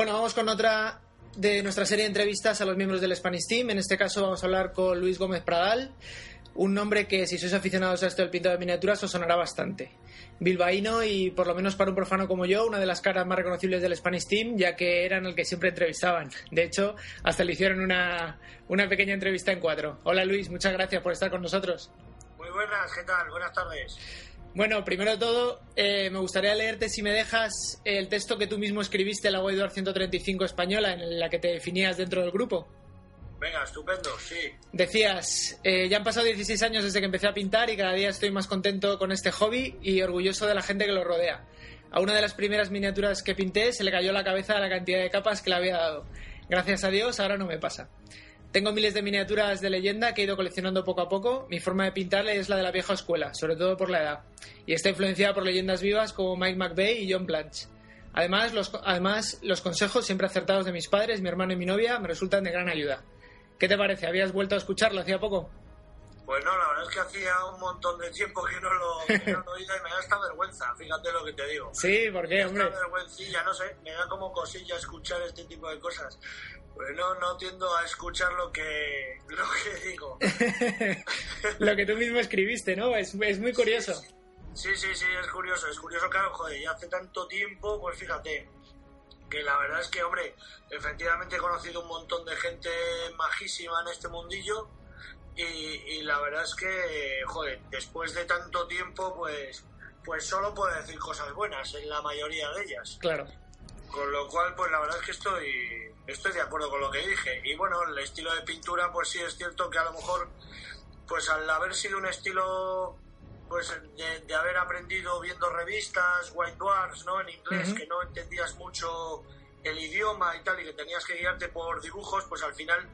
Bueno, vamos con otra de nuestra serie de entrevistas a los miembros del Spanish Team. En este caso vamos a hablar con Luis Gómez Pradal, un nombre que si sois aficionados a esto del pintado de miniaturas os sonará bastante. Bilbaíno y por lo menos para un profano como yo, una de las caras más reconocibles del Spanish Team, ya que eran el que siempre entrevistaban. De hecho, hasta le hicieron una, una pequeña entrevista en cuatro. Hola Luis, muchas gracias por estar con nosotros. Muy buenas, ¿qué tal? Buenas tardes. Bueno, primero de todo, eh, me gustaría leerte, si me dejas, el texto que tú mismo escribiste en la Guaidor 135 española, en la que te definías dentro del grupo. Venga, estupendo, sí. Decías, eh, ya han pasado 16 años desde que empecé a pintar y cada día estoy más contento con este hobby y orgulloso de la gente que lo rodea. A una de las primeras miniaturas que pinté se le cayó la cabeza a la cantidad de capas que le había dado. Gracias a Dios, ahora no me pasa. Tengo miles de miniaturas de leyenda que he ido coleccionando poco a poco. Mi forma de pintarle es la de la vieja escuela, sobre todo por la edad. Y está influenciada por leyendas vivas como Mike McVeigh y John Blanche. Además los, además, los consejos siempre acertados de mis padres, mi hermano y mi novia me resultan de gran ayuda. ¿Qué te parece? ¿Habías vuelto a escucharlo hacía poco? Pues no, la verdad es que hacía un montón de tiempo que no lo, que no lo oía y me da esta vergüenza, fíjate lo que te digo. Sí, ¿por qué, hombre? Esta vergüencilla, no sé, me da como cosilla escuchar este tipo de cosas. Pues no, no tiendo a escuchar lo que, lo que digo. lo que tú mismo escribiste, ¿no? Es, es muy curioso. Sí, sí, sí, es curioso, es curioso, claro, joder, ya hace tanto tiempo, pues fíjate, que la verdad es que, hombre, efectivamente he conocido un montón de gente majísima en este mundillo y, y la verdad es que, joder, después de tanto tiempo, pues, pues solo puedo decir cosas buenas en la mayoría de ellas. Claro. Con lo cual, pues la verdad es que estoy, estoy de acuerdo con lo que dije. Y bueno, el estilo de pintura, pues sí es cierto que a lo mejor, pues al haber sido un estilo pues de, de, haber aprendido viendo revistas, White Dwarfs, ¿no? En inglés, uh -huh. que no entendías mucho el idioma y tal, y que tenías que guiarte por dibujos, pues al final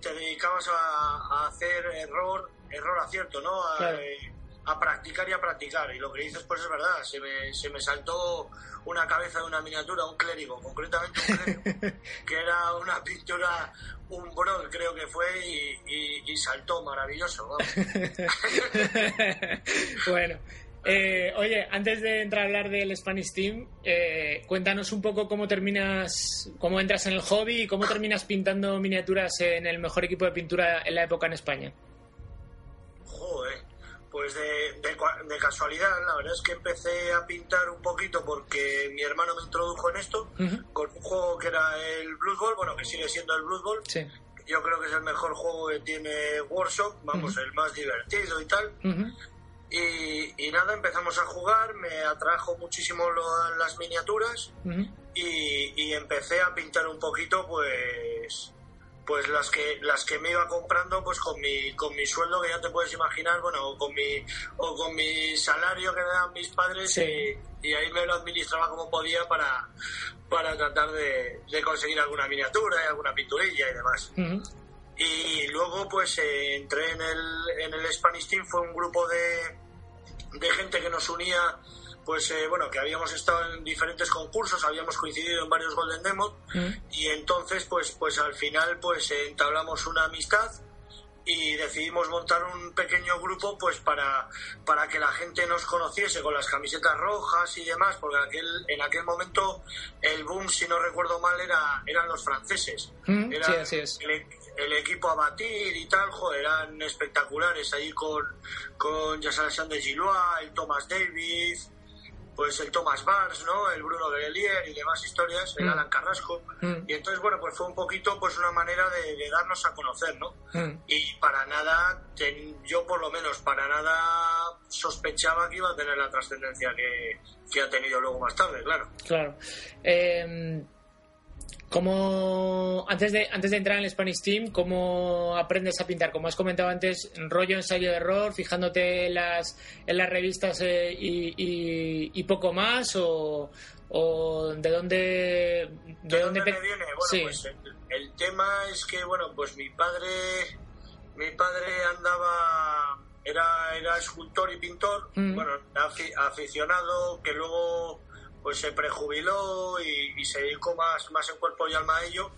te dedicabas a, a hacer error, error acierto, ¿no? A, Claro. a practicar y a practicar. Y lo que dices, pues es verdad, se me, se me saltó una cabeza de una miniatura, un clérigo, concretamente un clérigo, que era una pintura, un brol creo que fue, y, y- y saltó maravilloso, bueno, eh, oye, antes de entrar a hablar del Spanish Team, eh, cuéntanos un poco cómo terminas, cómo entras en el hobby y cómo terminas pintando miniaturas en el mejor equipo de pintura en la época en España. Joder, pues de, de cua- de casualidad, la verdad es que empecé a pintar un poquito porque mi hermano me introdujo en esto, con un juego que era el Blood Bowl, bueno, que sigue siendo el Blood Bowl. Sí. Yo creo que es el mejor juego que tiene Workshop, vamos, el más divertido y tal. Y, y nada, empezamos a jugar, me atrajo muchísimo lo- las miniaturas y, y empecé a pintar un poquito, pues pues las que las que me iba comprando pues con mi con mi sueldo que ya te puedes imaginar bueno o con mi o con mi salario que me dan mis padres Sí. y, y ahí me lo administraba como podía para para tratar de, de conseguir alguna miniatura y alguna pinturilla y demás. Y luego pues eh, entré en el, en el Spanish Team, fue un grupo de, de gente que nos unía, pues eh, bueno, que habíamos estado en diferentes concursos, habíamos coincidido en varios Golden Demos Ujú. y entonces pues, pues al final pues eh, entablamos una amistad y decidimos montar un pequeño grupo pues para, para que la gente nos conociese con las camisetas rojas y demás, porque aquel, en aquel momento el boom, si no recuerdo mal, era, eran los franceses. Era Sí, así es. El, el equipo a batir y tal, joder, eran espectaculares ahí con, con Alexander Gillois, el Thomas Davis, pues el Thomas Barnes, ¿no? El Bruno Grelier y demás historias, el Mm. Alan Carrasco. Mm. Y entonces, bueno, pues fue un poquito pues una manera de, de darnos a conocer, ¿no? Ujú. Y para nada, ten- yo por lo menos para nada sospechaba que iba a tener la trascendencia que, que ha tenido luego más tarde, claro. Claro. Eh, ¿cómo- antes, de, antes de entrar en el Spanish Team, ¿cómo aprendes a pintar? Como has comentado antes, rollo ensayo de error, fijándote en las, en las revistas eh, y, y- y poco más, o, o de dónde... ¿De, De dónde me viene? Bueno, sí. pues el, el tema es que, bueno, pues mi padre, mi padre andaba, era, era escultor y pintor, Mm. bueno, afi- aficionado, que luego pues se prejubiló y, y se dedicó más, más en cuerpo y alma a ello,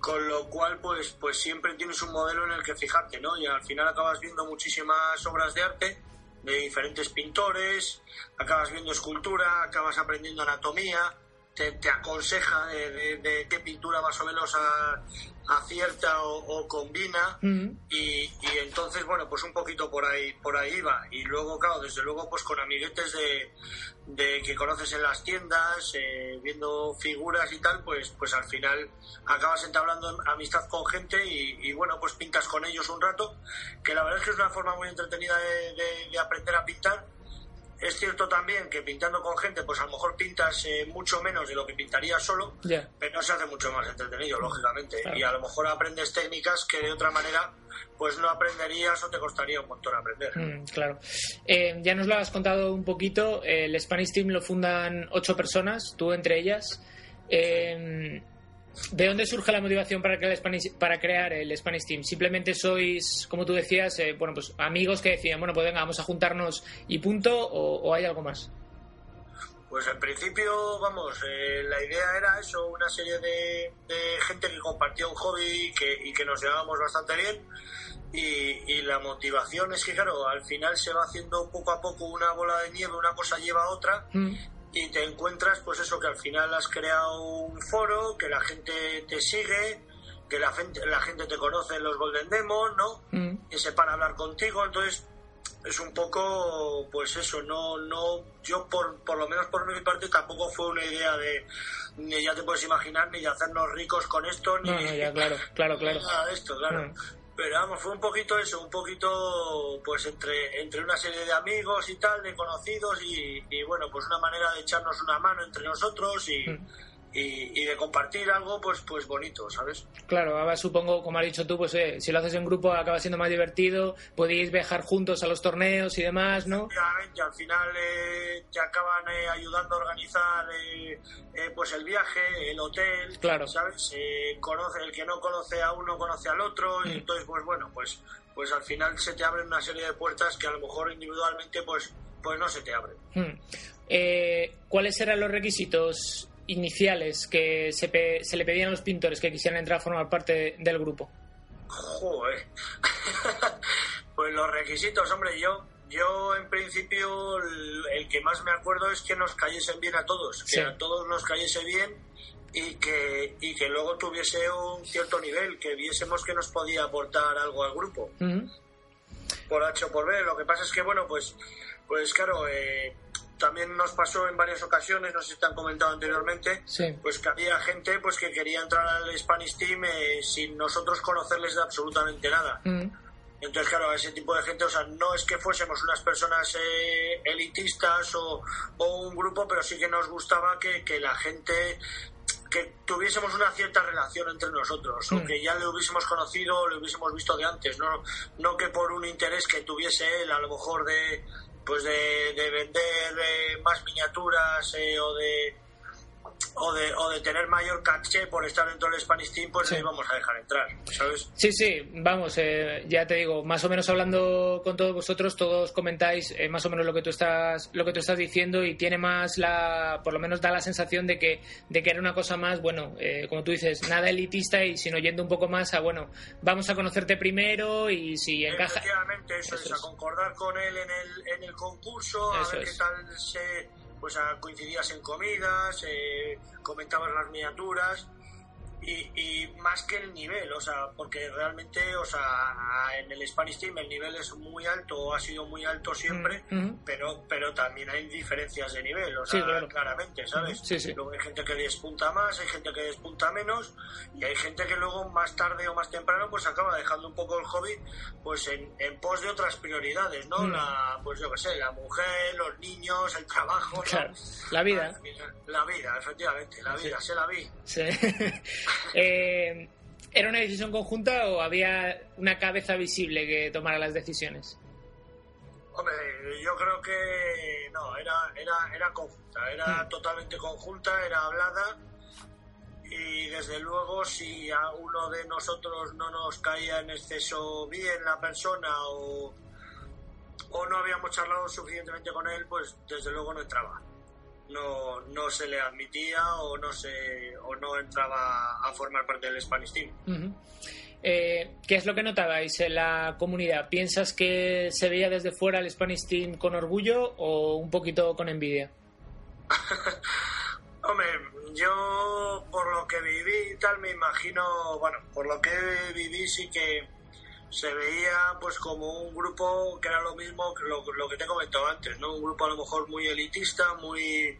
con lo cual pues, pues siempre tienes un modelo en el que fijarte, ¿no? Y al final acabas viendo muchísimas obras de arte de diferentes pintores, acabas viendo escultura, acabas aprendiendo anatomía, te, aconseja de, qué pintura más o menos acierta o, combina. Y, entonces bueno pues un poquito por ahí por ahí va. Y luego claro desde luego pues con amiguetes de, que conoces en las tiendas eh, viendo figuras y tal pues pues al final acabas entablando amistad con gente y, bueno pues pintas con ellos un rato que la verdad es que es una forma muy entretenida de aprender a pintar es cierto también que pintando con gente, pues a lo mejor pintas eh, mucho menos de lo que pintarías solo, pero no se hace mucho más entretenido, lógicamente. Y a lo mejor aprendes técnicas que de otra manera pues no aprenderías o te costaría un montón aprender. Mm, claro. Eh, ya nos lo has contado un poquito. el Spanish Team lo fundan ocho personas, tú entre ellas. Eh, ¿De dónde surge la motivación para crear el Spanish, Team? ¿Simplemente sois, como tú decías, eh, bueno, pues amigos que decían, bueno, pues venga, vamos a juntarnos y punto, o, hay algo más? Pues en principio, vamos, eh, la idea era eso, una serie de, gente que compartía un hobby y que, nos llevábamos bastante bien. Y, la motivación es que, claro, al final se va haciendo poco a poco una bola de nieve, una cosa lleva a otra. Mm y te encuentras pues eso que al final has creado un foro, que la gente te sigue, que la gente, la gente te conoce en los Golden Demons, ¿no? Mm. Y se para a hablar contigo, entonces es un poco pues eso, no no yo por, por lo menos por mi parte tampoco fue una idea de ni ya te puedes imaginar ni de hacernos ricos con esto ni ya, claro, claro, claro. nada de esto, claro. Mm. Pero vamos, fue un poquito eso, un poquito pues entre, entre una serie de amigos y tal, de conocidos y, bueno, pues una manera de echarnos una mano entre nosotros y, mm y, de compartir algo pues pues bonito, ¿sabes? Claro, ahora supongo, como has dicho tú, pues eh, si lo haces en grupo acaba siendo más divertido, podéis viajar juntos a los torneos y demás, ¿no? Efectivamente, al final eh, te acaban eh, ayudando a organizar pues el viaje, el hotel, claro. ¿sabes? conoce, el que no conoce a uno conoce al otro y mm. entonces pues bueno, pues pues al final se te abren una serie de puertas que a lo mejor individualmente pues pues no se te abren. Mm. ¿Cuáles eran los requisitos iniciales que se, se, le pedían a los pintores que quisieran entrar a formar parte del grupo? Joder. pues los requisitos, hombre, yo yo en principio el, que más me acuerdo es que nos cayesen bien a todos, que a todos nos cayese bien y que, y que luego tuviese un cierto nivel, que viésemos que nos podía aportar algo al grupo. Por H o por B. Lo que pasa es que, bueno, pues, pues claro, eh, también nos pasó en varias ocasiones, no sé si te han comentado anteriormente, pues que había gente pues que quería entrar al Spanish Team eh, sin nosotros conocerles de absolutamente nada. Mm. Entonces, claro, a ese tipo de gente, o sea, no es que fuésemos unas personas eh, elitistas o, un grupo, pero sí que nos gustaba que, la gente que tuviésemos una cierta relación entre nosotros, o mm. que ya le hubiésemos conocido o le hubiésemos visto de antes, no, no que por un interés que tuviese él, a lo mejor de, pues de, de vender eh, más miniaturas eh, o de o de, o de tener mayor caché por estar dentro del Spanish Team, pues le vamos a dejar entrar, ¿sabes? Sí, sí, vamos, eh, ya te digo, más o menos hablando con todos vosotros, todos comentáis eh, más o menos lo que tú estás lo que tú estás diciendo y tiene más la, por lo menos da la sensación de que de que era una cosa más, bueno, eh, como tú dices, nada elitista y sino yendo un poco más a, bueno, vamos a conocerte primero y si encaja. Efectivamente, eso, es, a concordar con él en el, en el concurso, a ver qué tal se pues coincidías en comidas, eh, comentabas las miniaturas y, más que el nivel, o sea, porque realmente, o sea, en el Spanish Team el nivel es muy alto, ha sido muy alto siempre, mm, pero pero también hay diferencias de nivel, o sea, claramente, ¿sabes? Luego hay gente que despunta más, hay gente que despunta menos, y hay gente que luego más tarde o más temprano pues acaba dejando un poco el hobby pues en, en pos de otras prioridades, ¿no? Mm. La, pues yo qué sé, la mujer, los niños, el trabajo, la vida. La, vida, efectivamente, la vida, se la vi. Sí. Eh, ¿Era una decisión conjunta o había una cabeza visible que tomara las decisiones? Hombre, yo creo que no, era, era, era conjunta, era hmm. totalmente conjunta, era hablada y desde luego si a uno de nosotros no nos caía en exceso bien la persona o, o no habíamos charlado suficientemente con él, pues desde luego no entraba no, no se le admitía o no se o no entraba a formar parte del Spanish Team. Eh, ¿Qué es lo que notabais en la comunidad? ¿Piensas que se veía desde fuera el Spanish Team con orgullo o un poquito con envidia? Hombre, yo por lo que viví y tal me imagino, bueno, por lo que viví sí que se veía pues como un grupo que era lo mismo que lo, lo que te he comentado antes, ¿no? Un grupo a lo mejor muy elitista, muy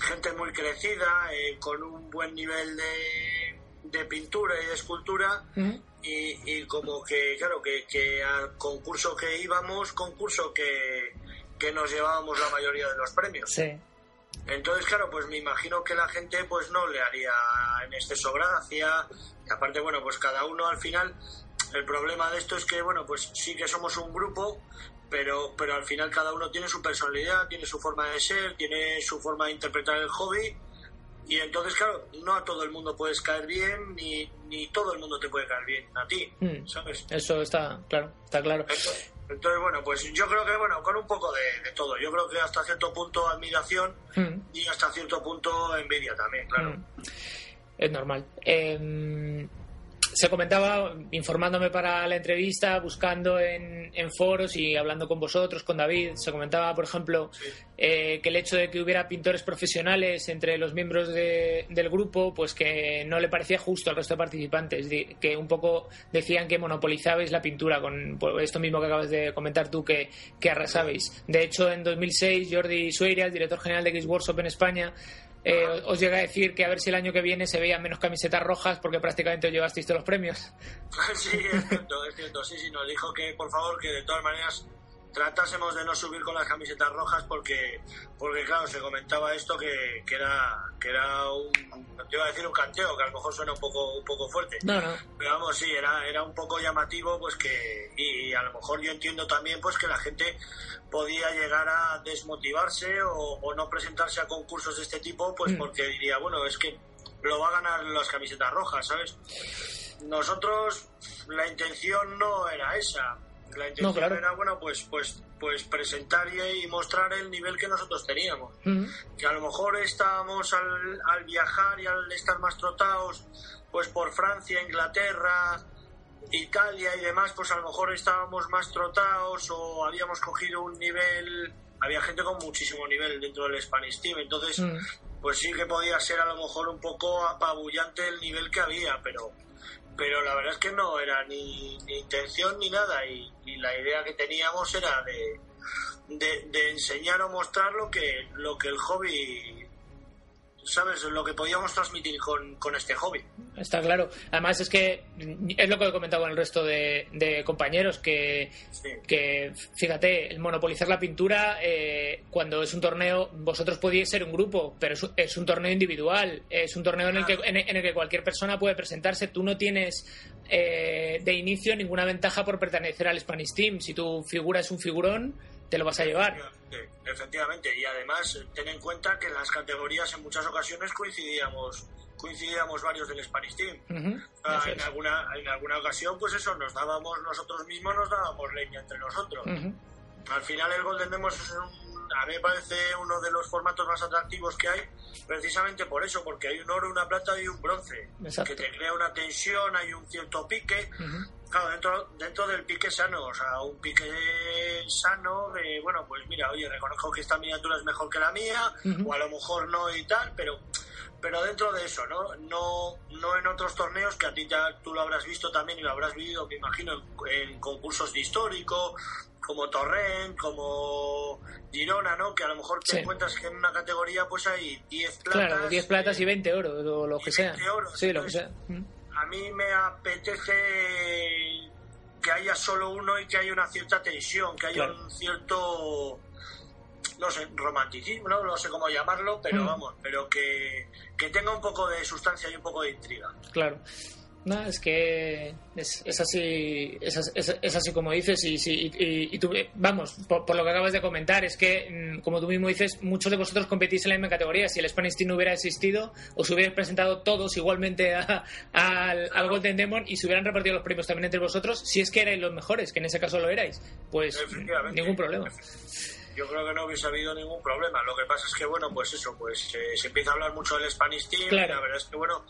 gente muy crecida, eh, con un buen nivel de, de pintura y de escultura y, y, como que, claro, que, que, al concurso que íbamos, concurso que, que nos llevábamos la mayoría de los premios. Sí. Entonces, claro, pues me imagino que la gente pues no le haría en exceso gracia. Y aparte, bueno, pues cada uno al final, el problema de esto es que, bueno, pues sí que somos un grupo, pero, pero al final cada uno tiene su personalidad, tiene su forma de ser, tiene su forma de interpretar el hobby. Y entonces, claro, no a todo el mundo puedes caer bien, ni, ni todo el mundo te puede caer bien a ti, Mm. ¿sabes? Eso está claro, está claro. Entonces, entonces, bueno, pues yo creo que, bueno, con un poco de, de todo. Yo creo que hasta cierto punto admiración Mm. y hasta cierto punto envidia también, claro. Mm. Es normal. Eh, se comentaba, informándome para la entrevista, buscando en, en foros y hablando con vosotros, con David, se comentaba, por ejemplo, eh, que el hecho de que hubiera pintores profesionales entre los miembros de- del grupo, pues que no le parecía justo al resto de participantes, que un poco decían que monopolizabais la pintura con por esto mismo que acabas de comentar tú, que, que arrasabais. De hecho, en 2006, Jordi Sueira, el director general de Games Workshop en España, eh, os llega a decir que a ver si el año que viene se veían menos camisetas rojas porque prácticamente os llevasteis todos los premios. Sí, es cierto, es cierto. Sí, sí, nos dijo que por favor que de todas maneras tratásemos de no subir con las camisetas rojas porque, porque claro, se comentaba esto que, que era que era un, te iba a decir un canteo, que a lo mejor suena un poco un poco fuerte. No, no. Pero vamos, sí, era, era un poco llamativo, pues que, y a lo mejor yo entiendo también, pues que la gente podía llegar a desmotivarse o, o no presentarse a concursos de este tipo, pues Mm. porque diría, bueno, es que lo va a ganar las camisetas rojas, ¿sabes? Nosotros, la intención no era esa. La intención No, claro. era, bueno, pues, pues, pues presentar y, mostrar el nivel que nosotros teníamos Mm. que a lo mejor estábamos al, al viajar y al estar más trotados pues por Francia, Inglaterra, Italia y demás, pues a lo mejor estábamos más trotados o habíamos cogido un nivel, había gente con muchísimo nivel dentro del Spanish Team, entonces Mm. pues sí que podía ser a lo mejor un poco apabullante el nivel que había, pero pero la verdad es que no era ni, ni intención ni nada y, y la idea que teníamos era de, de, de enseñar o mostrar lo que lo que el hobby sabes lo que podíamos transmitir con, con este hobby Está claro. Además es que es lo que he comentado con el resto de, de compañeros, que, Sí. que fíjate, el monopolizar la pintura, eh, cuando es un torneo, vosotros podíais ser un grupo, pero es, un- es un torneo individual, es un torneo en el, que, en, en el que cualquier persona puede presentarse. Tú no tienes eh, de inicio ninguna ventaja por pertenecer al Spanish Team. Si tu figura es un figurón, te lo vas a llevar. Efectivamente, efectivamente. y además ten en cuenta que en las categorías en muchas ocasiones coincidíamos coincidíamos varios del Spanish Team Ujú, Ah, eso en alguna en alguna ocasión pues eso nos dábamos nosotros mismos nos dábamos leña entre nosotros Ujú, Al final el Golden Demos es un- a mí me parece uno de los formatos más atractivos que hay, precisamente por eso, porque hay un oro, una plata y un bronce, Exacto. que te crea una tensión, hay un cierto pique, ujú. Claro, dentro, dentro del pique sano, o sea, un pique sano de, bueno, pues mira, oye, reconozco que esta miniatura es mejor que la mía, o a lo mejor no y tal, pero pero dentro de eso, ¿no? No, no en otros torneos que a ti ya tú lo habrás visto también y lo habrás vivido, me imagino, en, en concursos de histórico, como Torrent, como Girona, ¿no? Que a lo mejor te Sí. encuentras que en una categoría pues hay 10 platas. Claro, 10 platas y 20 euros, o lo y que sea. 20 euros, Sí, lo que sea. A mí me apetece que haya solo uno y que haya una cierta tensión, que haya Claro. un cierto no sé, romanticismo, no, no sé cómo llamarlo, pero Mm. vamos, pero que, que tenga un poco de sustancia y un poco de intriga. Claro. No, es que es, es así es, es- es así como dices y, sí, y, y tú, vamos, por, por lo que acabas de comentar, es que, mm, como tú mismo dices, muchos de vosotros competís en la misma categoría. Si el Spanish Team no hubiera existido, os hubierais presentado todos igualmente a- al, al Golden Demon y se hubieran repartido los premios también entre vosotros, si es que erais los mejores, que en ese caso lo erais, pues ningún problema. Yo creo que no hubiese habido ningún problema. Lo que pasa es que, bueno, pues eso, pues eh, se empieza a hablar mucho del Spanish Team. Claro. la verdad es que, bueno,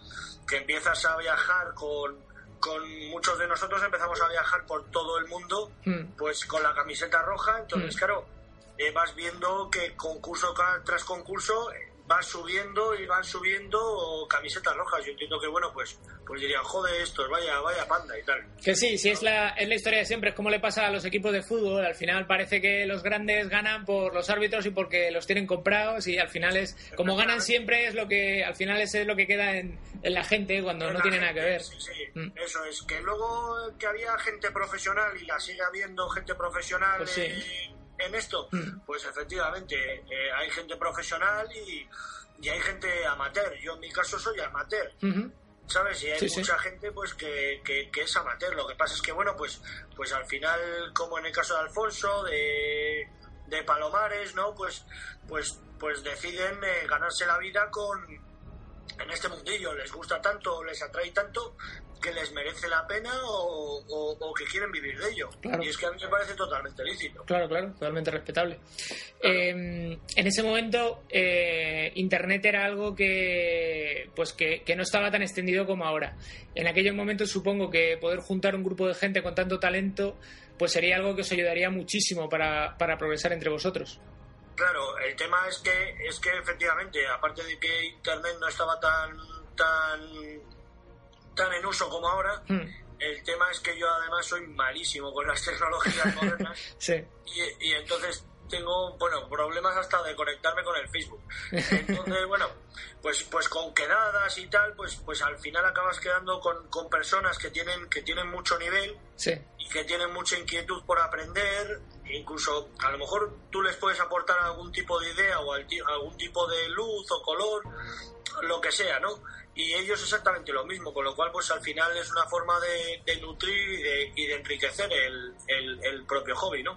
que empiezas a viajar con, con muchos de nosotros, empezamos a viajar por todo el mundo, Mm, pues con la camiseta roja. Entonces, Mm. claro, eh, vas viendo que concurso tras concurso eh, va subiendo y van subiendo camisetas rojas. Yo entiendo que, bueno, pues pues dirían, joder, estos, vaya, vaya panda y tal. Que sí, sí, es la, es la historia de siempre, es como le pasa a los equipos de fútbol. Al final parece que los grandes ganan por los árbitros y porque los tienen comprados y al final es, como ganan siempre, es lo que, al final es lo que queda en, en la gente cuando no tiene nada que ver. Sí, sí, mm. eso es. Que luego que había gente profesional y la sigue habiendo gente profesional. Pues en esto? Mm. Pues efectivamente, eh, hay gente profesional y, y, hay gente amateur. Yo en mi caso soy amateur. ¿Sabes? Y hay mucha gente pues que, que, es amateur. Lo que pasa es que, bueno, pues, pues al final, como en el caso de Alfonso, de, de Palomares, ¿no? Pues, pues, pues deciden eh, ganarse la vida con en este mundillo. Les gusta tanto, les atrae tanto que les merece la pena o, que quieren vivir de ello. Y es que a mí me parece totalmente lícito. Claro, claro, totalmente respetable. Em, en ese momento, eh, Internet era algo que, pues que, no estaba tan extendido como ahora. En aquellos momentos supongo que poder juntar un grupo de gente con tanto talento pues sería algo que os ayudaría muchísimo para, para progresar entre vosotros. Claro, el tema es que es que efectivamente, aparte de que Internet no estaba tan tan tan en uso como ahora. Hmm. El tema es que yo además soy malísimo con las tecnologías modernas. sí. y, entonces tengo, bueno, problemas hasta de conectarme con el Facebook. Entonces, bueno, pues, pues con quedadas y tal, pues, pues al final acabas quedando con, con personas que tienen, que tienen mucho nivel y que tienen mucha inquietud por aprender. Incluso a lo mejor tú les puedes aportar algún tipo de idea o algún tipo de luz o color, lo que sea, ¿no? y ellos exactamente lo mismo, con lo cual pues al final es una forma de, nutrir y de, enriquecer el, propio hobby, ¿no?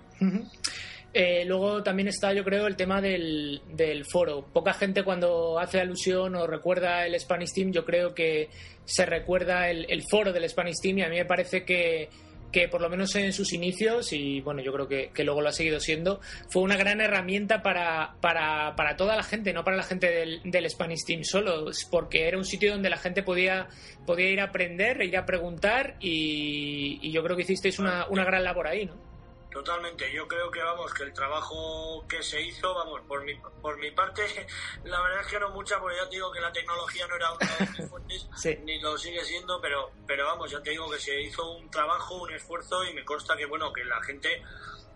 Eh, luego también está, yo creo, el tema del, del, foro. Poca gente cuando hace alusión o recuerda el Spanish Team, yo creo que se recuerda el, foro del Spanish Team y a mí me parece que que por lo menos en sus inicios, y bueno, yo creo que, luego lo ha seguido siendo, fue una gran herramienta para, para, toda la gente, no para la gente del, del, Spanish Team solo, porque era un sitio donde la gente podía, podía ir a aprender, ir a preguntar, y, y yo creo que hicisteis una, una gran labor ahí, ¿no? Totalmente, yo creo que vamos, que el trabajo que se hizo, vamos, por mi, por mi parte, la verdad es que no mucha, porque ya te digo que la tecnología no era una de mis fuentes, ni lo sigue siendo, pero, pero vamos, ya te digo que se hizo un trabajo, un esfuerzo y me consta que bueno, que la gente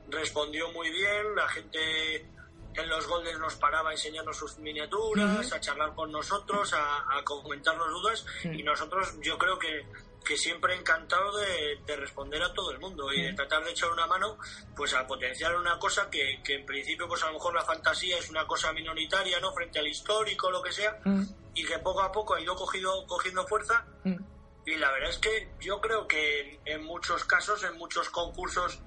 respondió muy bien, la gente en los Golden nos paraba a enseñarnos sus miniaturas, a charlar con nosotros, a, a comentarnos dudas y nosotros yo creo que que siempre encantado de, responder a todo el mundo y de tratar de echar una mano pues a potenciar una cosa que, que, en principio pues a lo mejor la fantasía es una cosa minoritaria no frente al histórico lo que sea mm. y que poco a poco ha ido cogido, cogiendo fuerza mm. y la verdad es que yo creo que en muchos casos en muchos concursos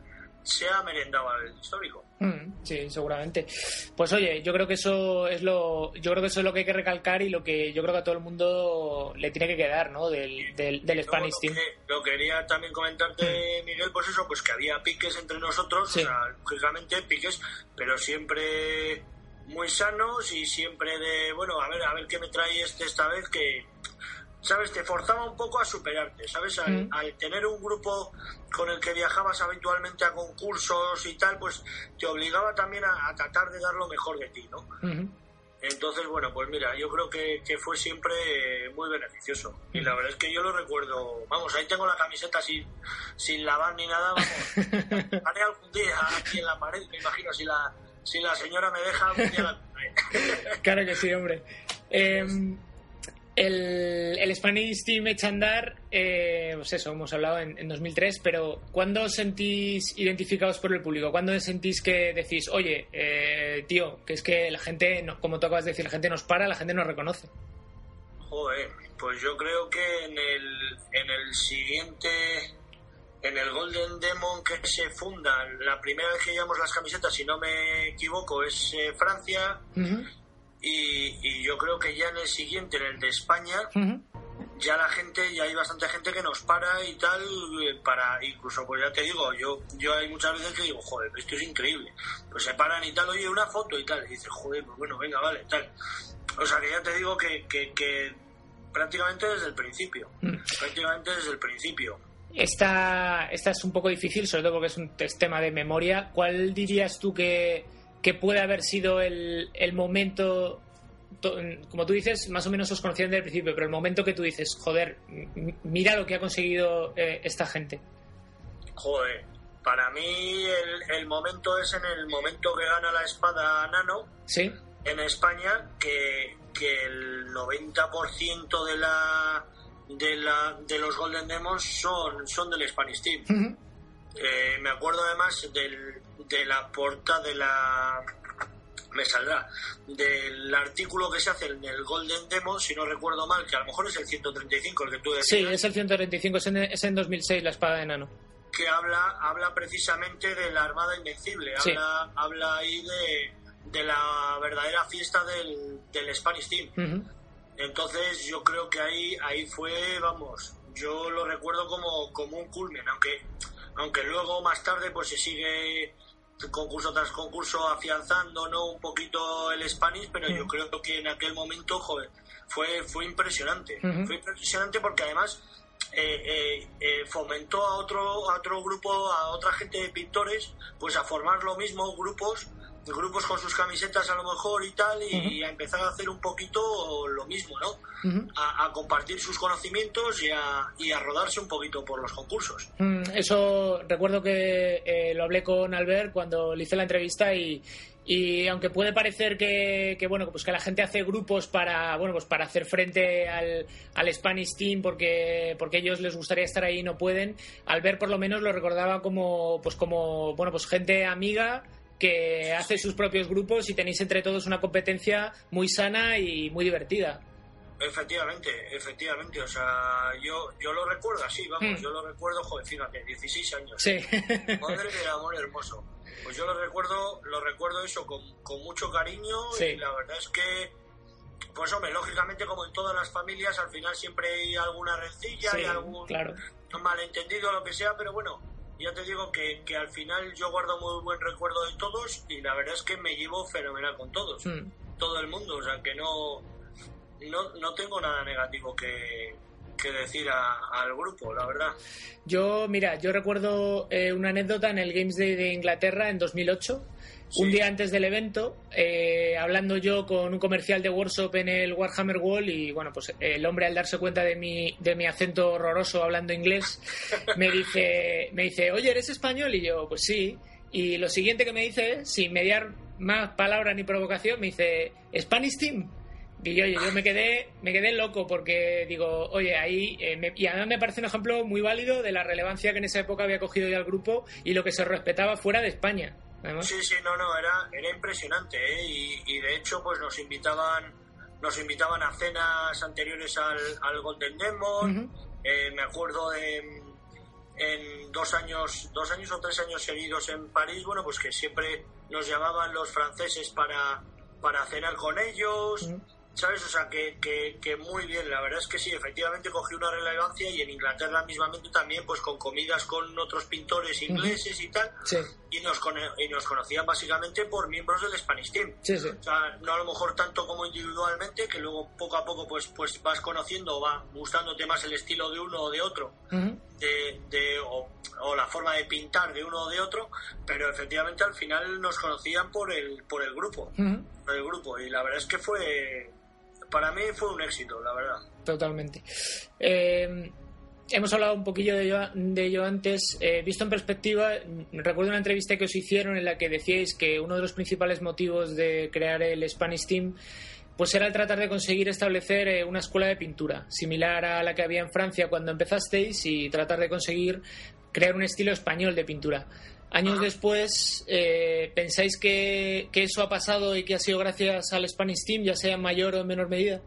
se ha merendado al histórico. Sí, seguramente. Pues oye, yo creo que eso es lo, yo creo que eso es lo que hay que recalcar y lo que yo creo que a todo el mundo le tiene que quedar, ¿no? Del, del, Spanish Team. lo quería también comentarte, mm. Miguel, pues eso, pues que había piques entre nosotros, o sea, lógicamente piques, pero siempre muy sanos y siempre de, bueno, a ver, a ver qué me trae este esta vez que ¿sabes? Te forzaba un poco a superarte, ¿sabes? Al, mm. tener un grupo con el que viajabas habitualmente a concursos y tal, pues te obligaba también a, tratar de dar lo mejor de ti, ¿no? Entonces, bueno, pues mira, yo creo que, fue siempre muy beneficioso. Y la verdad es que yo lo recuerdo, vamos, ahí tengo la camiseta sin, sin lavar ni nada, vamos. Haré algún día aquí en la pared, me imagino, si la, si la señora me deja, algún día la... claro que sí, hombre. Eh, el, el, Spanish Team echa andar, eh, pues eso, hemos hablado en, 2003, pero ¿cuándo os sentís identificados por el público? ¿Cuándo sentís que decís, oye, eh, tío, que es que la gente, como tú acabas de decir, la gente nos para, la gente nos reconoce? Joder, pues yo creo que en el, en el siguiente, en el Golden Demon que se funda, la primera vez que llevamos las camisetas, si no me equivoco, es eh, Francia. Y, yo creo que ya en el siguiente, en el de España, ya la gente, ya hay bastante gente que nos para y tal, eh, para, incluso, pues ya te digo, yo, yo hay muchas veces que digo, joder, esto es increíble. Pues se paran y tal, oye, una foto y tal, y dices, joder, pues bueno, venga, vale, tal. O sea que ya te digo que, que, prácticamente desde el principio, mm. prácticamente desde el principio. Esta, esta es un poco difícil, sobre todo porque es un tema de memoria. ¿Cuál dirías tú que, que puede haber sido el, el momento como tú dices, más o menos os conocían desde el principio, pero el momento que tú dices, joder, mira lo que ha conseguido eh, esta gente. Joder, para mí el, el, momento es en el momento que gana la espada Nano ¿Sí? en España, que, que el 90% de la de, la, de los Golden Demons son, son del Spanish Team. Eh, me acuerdo además del, de la portada de la me saldrá del artículo que se hace en el Golden Demo, si no recuerdo mal, que a lo mejor es el 135 el que tú decías. Sí, es el 135, es en, es en 2006 la espada de Nano. Que habla, habla precisamente de la Armada Invencible, habla, habla ahí de, de la verdadera fiesta del, del Spanish Team. Entonces yo creo que ahí, ahí fue, vamos, yo lo recuerdo como, como un culmen, aunque, aunque luego más tarde pues se sigue concurso tras concurso afianzando ¿no? un poquito el Spanish, pero yo creo que en aquel momento joder, fue, fue impresionante. Fue impresionante porque además eh, eh, eh, fomentó a otro, a otro grupo, a otra gente de pintores, pues a formar lo mismo, grupos grupos con sus camisetas a lo mejor y tal, y, a empezar a hacer un poquito lo mismo, ¿no? a, compartir sus conocimientos y a, y a, rodarse un poquito por los concursos. Mm, eso recuerdo que eh, lo hablé con Albert cuando le hice la entrevista y, y aunque puede parecer que, que, bueno pues que la gente hace grupos para bueno pues para hacer frente al, al Spanish Team porque porque ellos les gustaría estar ahí y no pueden Albert por lo menos lo recordaba como pues como bueno pues gente amiga que hace sus propios grupos y tenéis entre todos una competencia muy sana y muy divertida. Efectivamente, efectivamente, o sea, yo, yo lo recuerdo así, vamos, hmm. yo lo recuerdo, joder, fíjate, 16 años. Sí. Madre de amor hermoso. Pues yo lo recuerdo, lo recuerdo eso con, mucho cariño y la verdad es que, pues hombre, lógicamente como en todas las familias, al final siempre hay alguna rencilla, y algún malentendido, lo que sea, pero bueno, ya te digo que, que, al final yo guardo muy buen recuerdo de todos y la verdad es que me llevo fenomenal con todos, hmm. todo el mundo, o sea que no, no, no tengo nada negativo que, que decir al grupo, la verdad. Yo, mira, yo recuerdo eh, una anécdota en el Games Day de Inglaterra en 2008 un día antes del evento, eh, hablando yo con un comercial de Workshop en el Warhammer Wall y bueno, pues el hombre al darse cuenta de mi, de mi acento horroroso hablando inglés, me dice, me dice, oye, ¿eres español? Y yo, pues sí. Y lo siguiente que me dice, sin mediar más palabras ni provocación, me dice, ¿Spanish Team? Y yo, yo me quedé, me quedé loco porque digo, oye, ahí, eh, y además me parece un ejemplo muy válido de la relevancia que en esa época había cogido ya el grupo y lo que se respetaba fuera de España. Sí, sí, no, no, era, era impresionante, ¿eh? y, de hecho, pues nos invitaban, nos invitaban a cenas anteriores al, al Golden Demon. Eh, me acuerdo de en dos años, dos años o tres años seguidos en París, bueno, pues que siempre nos llamaban los franceses para, para cenar con ellos. ¿Sabes? O sea, que, que, muy bien. La verdad es que sí, efectivamente cogió una relevancia y en Inglaterra mismamente también, pues con comidas con otros pintores ingleses y tal. Y, nos y nos conocían básicamente por miembros del Spanish Team. O sea, no a lo mejor tanto como individualmente, que luego poco a poco pues, pues vas conociendo o va gustándote más el estilo de uno o de otro. de, de o, la forma de pintar de uno o de otro, pero efectivamente al final nos conocían por el, por el grupo. Por el grupo. Y la verdad es que fue para mí fue un éxito, la verdad. Totalmente. Eh, hemos hablado un poquillo de ello, antes. Eh, visto en perspectiva, recuerdo una entrevista que os hicieron en la que decíais que uno de los principales motivos de crear el Spanish Team pues era el tratar de conseguir establecer eh, una escuela de pintura similar a la que había en Francia cuando empezasteis y tratar de conseguir crear un estilo español de pintura. Años después, eh, ¿pensáis que, eso ha pasado y que ha sido gracias al Spanish Team, ya sea en mayor o en menor medida?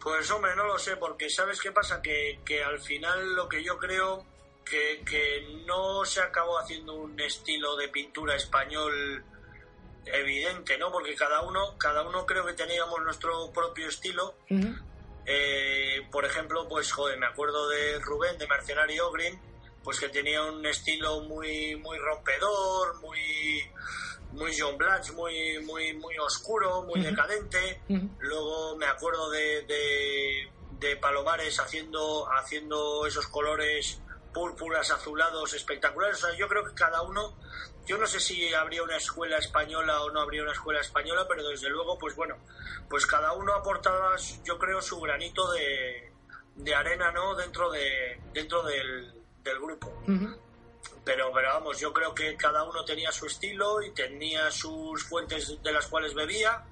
Pues hombre, no lo sé, porque ¿sabes qué pasa? Que, al final lo que yo creo que, que no se acabó haciendo un estilo de pintura español evidente, ¿no? Porque cada uno, cada uno creo que teníamos nuestro propio estilo. Eh, por ejemplo, pues joder, me acuerdo de Rubén, de Mercenario Green, pues que tenía un estilo muy muy rompedor, muy muy John Blanche, muy muy muy oscuro, muy decadente. Luego me acuerdo de, de, Palomares haciendo haciendo esos colores púrpuras, azulados, espectaculares. O sea, yo creo que cada uno, yo no sé si habría una escuela española o no habría una escuela española, pero desde luego, pues bueno, pues cada uno aportaba, yo creo, su granito de, de arena, ¿no? Dentro de dentro del, del grupo. Pero, pero vamos, yo creo que cada uno tenía su estilo y tenía sus fuentes de las cuales bebía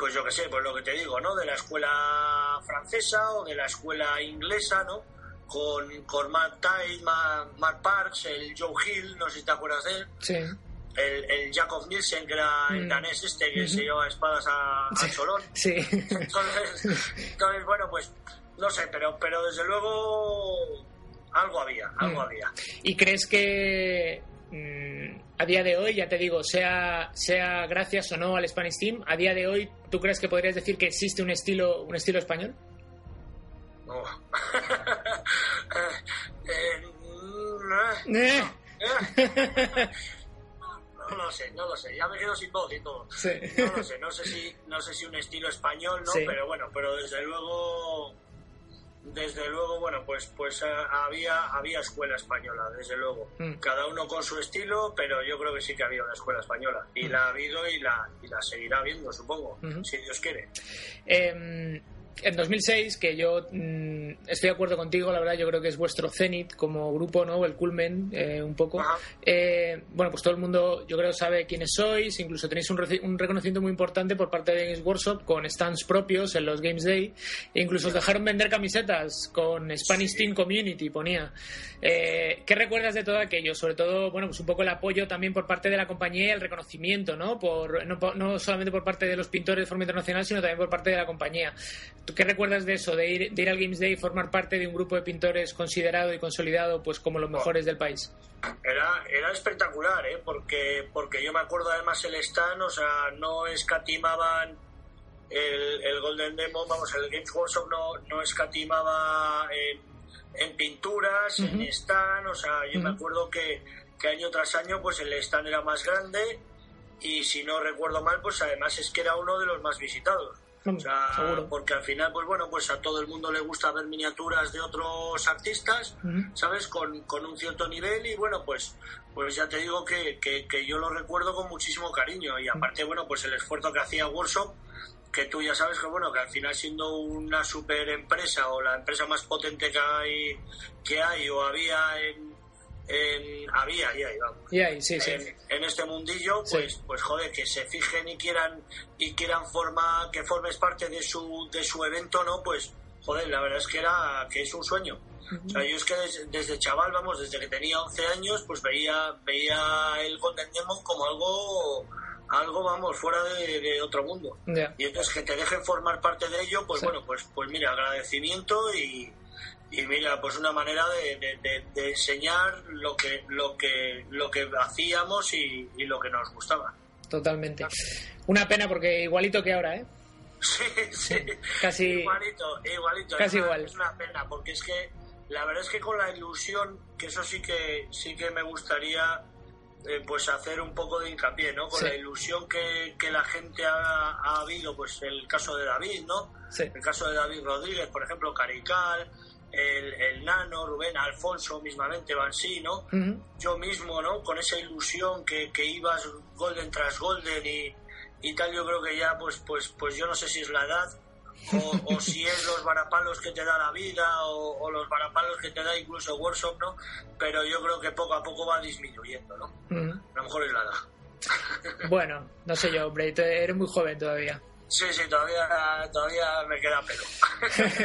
pues yo qué sé, pues lo que te digo, ¿no? De la escuela francesa o de la escuela inglesa, ¿no? Con, con Matt Tide, Matt, Parks, el Joe Hill, no sé si te acuerdas de él. Sí. El, el Jacob Nielsen, que era el mm. danés este que se lleva espadas a, sí. Solón. Sí. Entonces, entonces, bueno, pues no sé, pero, pero desde luego algo había, algo mm. había. ¿Y crees que mm, a día de hoy, ya te digo, sea, sea gracias o no al Spanish Team, a día de hoy, ¿tú crees que podrías decir que existe un estilo, un estilo español? No. Eh, eh. no lo sé, no lo sé. Ya me quedo sin voz y todo. No lo sé, no sé si, no sé si un estilo español, ¿no? Pero bueno, pero desde luego desde luego, bueno, pues, pues eh, había, había escuela española, desde luego. Mm. Cada uno con su estilo, pero yo creo que sí que había una escuela española. Y mm. la ha habido y la, y la seguirá habiendo, supongo, si Dios quiere. Eh, en 2006, que yo mm, estoy de acuerdo contigo, la verdad, yo creo que es vuestro cenit como grupo, ¿no? El culmen, eh, un poco. Eh, bueno, pues todo el mundo, yo creo, sabe quiénes sois, incluso tenéis un, reconocimiento muy importante por parte de Games Workshop con stands propios en los Games Day, e incluso os dejaron vender camisetas con Spanish Team Community, ponía. Eh, ¿Qué recuerdas de todo aquello? Sobre todo, bueno, pues un poco el apoyo también por parte de la compañía y el reconocimiento, ¿no? Por, no, no solamente por parte de los pintores de forma internacional, sino también por parte de la compañía. ¿Qué recuerdas de eso, de ir, de ir al Games Day y formar parte de un grupo de pintores considerado y consolidado pues como los mejores del país? Era, era espectacular, ¿eh? porque, porque yo me acuerdo además el stand, o sea, no escatimaban el, el Golden Demon, vamos, el Games Workshop no, no escatimaba en, en pinturas, en stand, o sea, yo me acuerdo que, que año tras año pues el stand era más grande y si no recuerdo mal, pues además es que era uno de los más visitados. O sea, porque al final, pues bueno, pues a todo el mundo le gusta ver miniaturas de otros artistas, ¿sabes? Con, con, un cierto nivel y bueno, pues, pues ya te digo que, que, yo lo recuerdo con muchísimo cariño. Y aparte, bueno, pues el esfuerzo que hacía Workshop, que tú ya sabes que bueno, que al final siendo una super empresa o la empresa más potente que hay, que hay o había en, en, había y ahí vamos En, este mundillo pues pues joder que se fijen y quieran y quieran forma que formes parte de su de su evento no pues joder la verdad es que era que es un sueño. O sea, yo es que desde, chaval, vamos, desde que tenía 11 años, pues veía veía el Golden Demon como algo algo vamos fuera de, otro mundo. Y entonces que te dejen formar parte de ello pues bueno pues pues mira agradecimiento y, y mira pues una manera de, enseñar lo que lo que lo que hacíamos y, lo que nos gustaba. Totalmente. Una pena porque igualito que ahora eh sí sí, casi igualito igualito. casi es igual. es una pena porque es que la verdad es que con la ilusión que eso sí que sí que me gustaría eh, pues hacer un poco de hincapié no con la ilusión que, que la gente ha, ha, habido pues el caso de David no el caso de David Rodríguez por ejemplo Carical el, el, Nano, Rubén, Alfonso mismamente, Bansi, ¿no? Yo mismo, ¿no? Con esa ilusión que, que ibas Golden tras Golden y, y, tal, yo creo que ya, pues, pues, pues yo no sé si es la edad o, o si es los varapalos que te da la vida o, los varapalos que te da incluso Workshop, ¿no? Pero yo creo que poco a poco va disminuyendo, ¿no? A lo mejor es la edad. bueno, no sé yo, hombre, eres muy joven todavía. Sí, sí, todavía, todavía me queda pelo.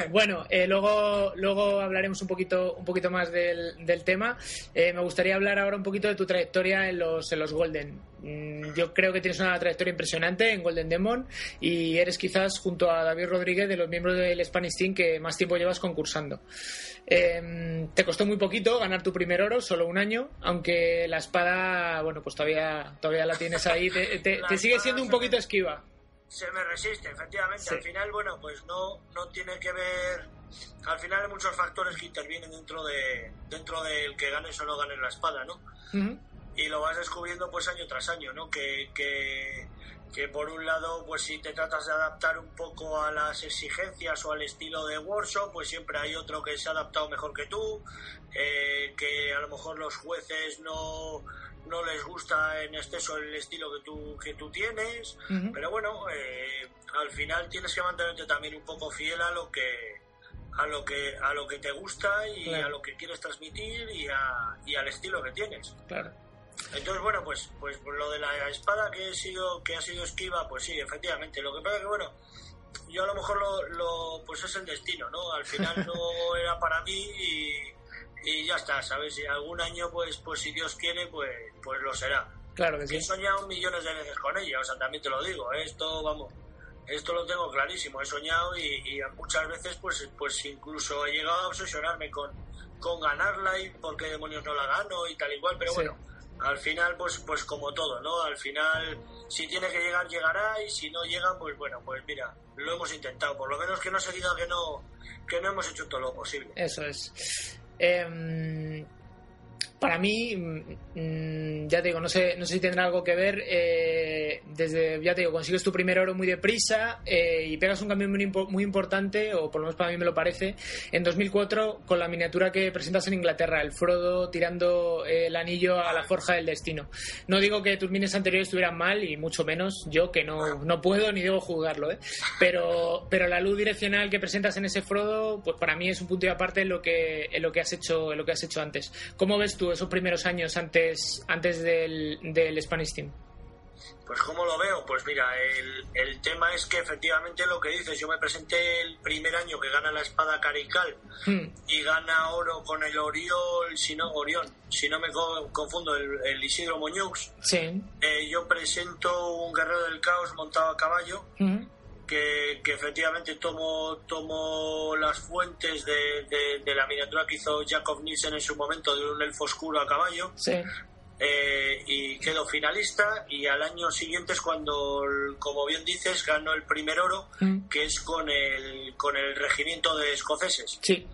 bueno, eh, luego, luego hablaremos un poquito, un poquito más del, del tema. Eh, me gustaría hablar ahora un poquito de tu trayectoria en los, en los Golden. Mm, yo creo que tienes una trayectoria impresionante en Golden Demon y eres quizás junto a David Rodríguez de los miembros del Spanish Team que más tiempo llevas concursando. Em, te costó muy poquito ganar tu primer oro, solo un año, aunque la espada, bueno, pues todavía, todavía la tienes ahí, te, te sigue siendo un poquito esquiva se me resiste, efectivamente. Al final, bueno, pues no, no tiene que ver. Al final hay muchos factores que intervienen dentro de dentro del que ganes o no ganes la espada, ¿no? Y lo vas descubriendo pues año tras año, ¿no? Que, que, que por un lado, pues si te tratas de adaptar un poco a las exigencias o al estilo de Warsaw, pues siempre hay otro que se ha adaptado mejor que tú, eh, que a lo mejor los jueces no, no les gusta en exceso el estilo que tú, que tú tienes, pero bueno, eh, al final tienes que mantenerte también un poco fiel a lo que a lo que a lo que te gusta y a lo que quieres transmitir y, a, y al estilo que tienes. Claro. Entonces, bueno, pues, pues lo de la espada que, he sido, que ha sido esquiva, pues sí, efectivamente. Lo que pasa es que, bueno, yo a lo mejor lo, lo pues es el destino, ¿no? Al final no era para mí y, y, ya está, ¿sabes? Y algún año, pues, pues si Dios quiere, pues, pues lo será. Claro que sí. He soñado millones de veces con ella, o sea, también te lo digo, ¿eh? esto, vamos, esto lo tengo clarísimo, he soñado y, muchas veces, pues, pues incluso he llegado a obsesionarme con, con ganarla y por qué demonios no la gano y tal igual, pero bueno al final, pues, pues como todo, ¿no? Al final, si tiene que llegar, llegará, y si no llega, pues bueno, pues mira, lo hemos intentado. Por lo menos que no se diga que no, que no hemos hecho todo lo posible. Eso es. Eh, para mí, mm, ya te digo, no sé, no sé si tendrá algo que ver. Desde, ya te digo, consigues tu primer oro muy deprisa eh, y pegas un cambio muy, muy, importante, o por lo menos para mí me lo parece, en 2004 con la miniatura que presentas en Inglaterra, el Frodo tirando eh, el anillo a la forja del destino. No digo que tus mines anteriores estuvieran mal, y mucho menos yo, que no, no puedo ni debo jugarlo, ¿eh? pero, pero la luz direccional que presentas en ese Frodo, pues para mí es un punto de aparte en lo que, lo que, has, hecho, lo que has hecho antes. ¿Cómo ves tú esos primeros años antes, antes del, del Spanish Team? Pues ¿cómo lo veo? Pues mira, el, el, tema es que efectivamente lo que dices, yo me presenté el primer año que gana la espada Carical hmm. y gana oro con el Oriol, si no, Orión, si no me confundo, el, Isidro Muñoz. Sí. Eh, yo presento un guerrero del caos montado a caballo. Hmm que, efectivamente tomo, tomo las fuentes de, de, la miniatura que hizo Jacob Nielsen en su momento de un elfo oscuro a caballo. Eh, y quedo finalista y al año siguiente es cuando, como bien dices, gano el primer oro, mm. que es con el, con el regimiento de escoceses. Sí.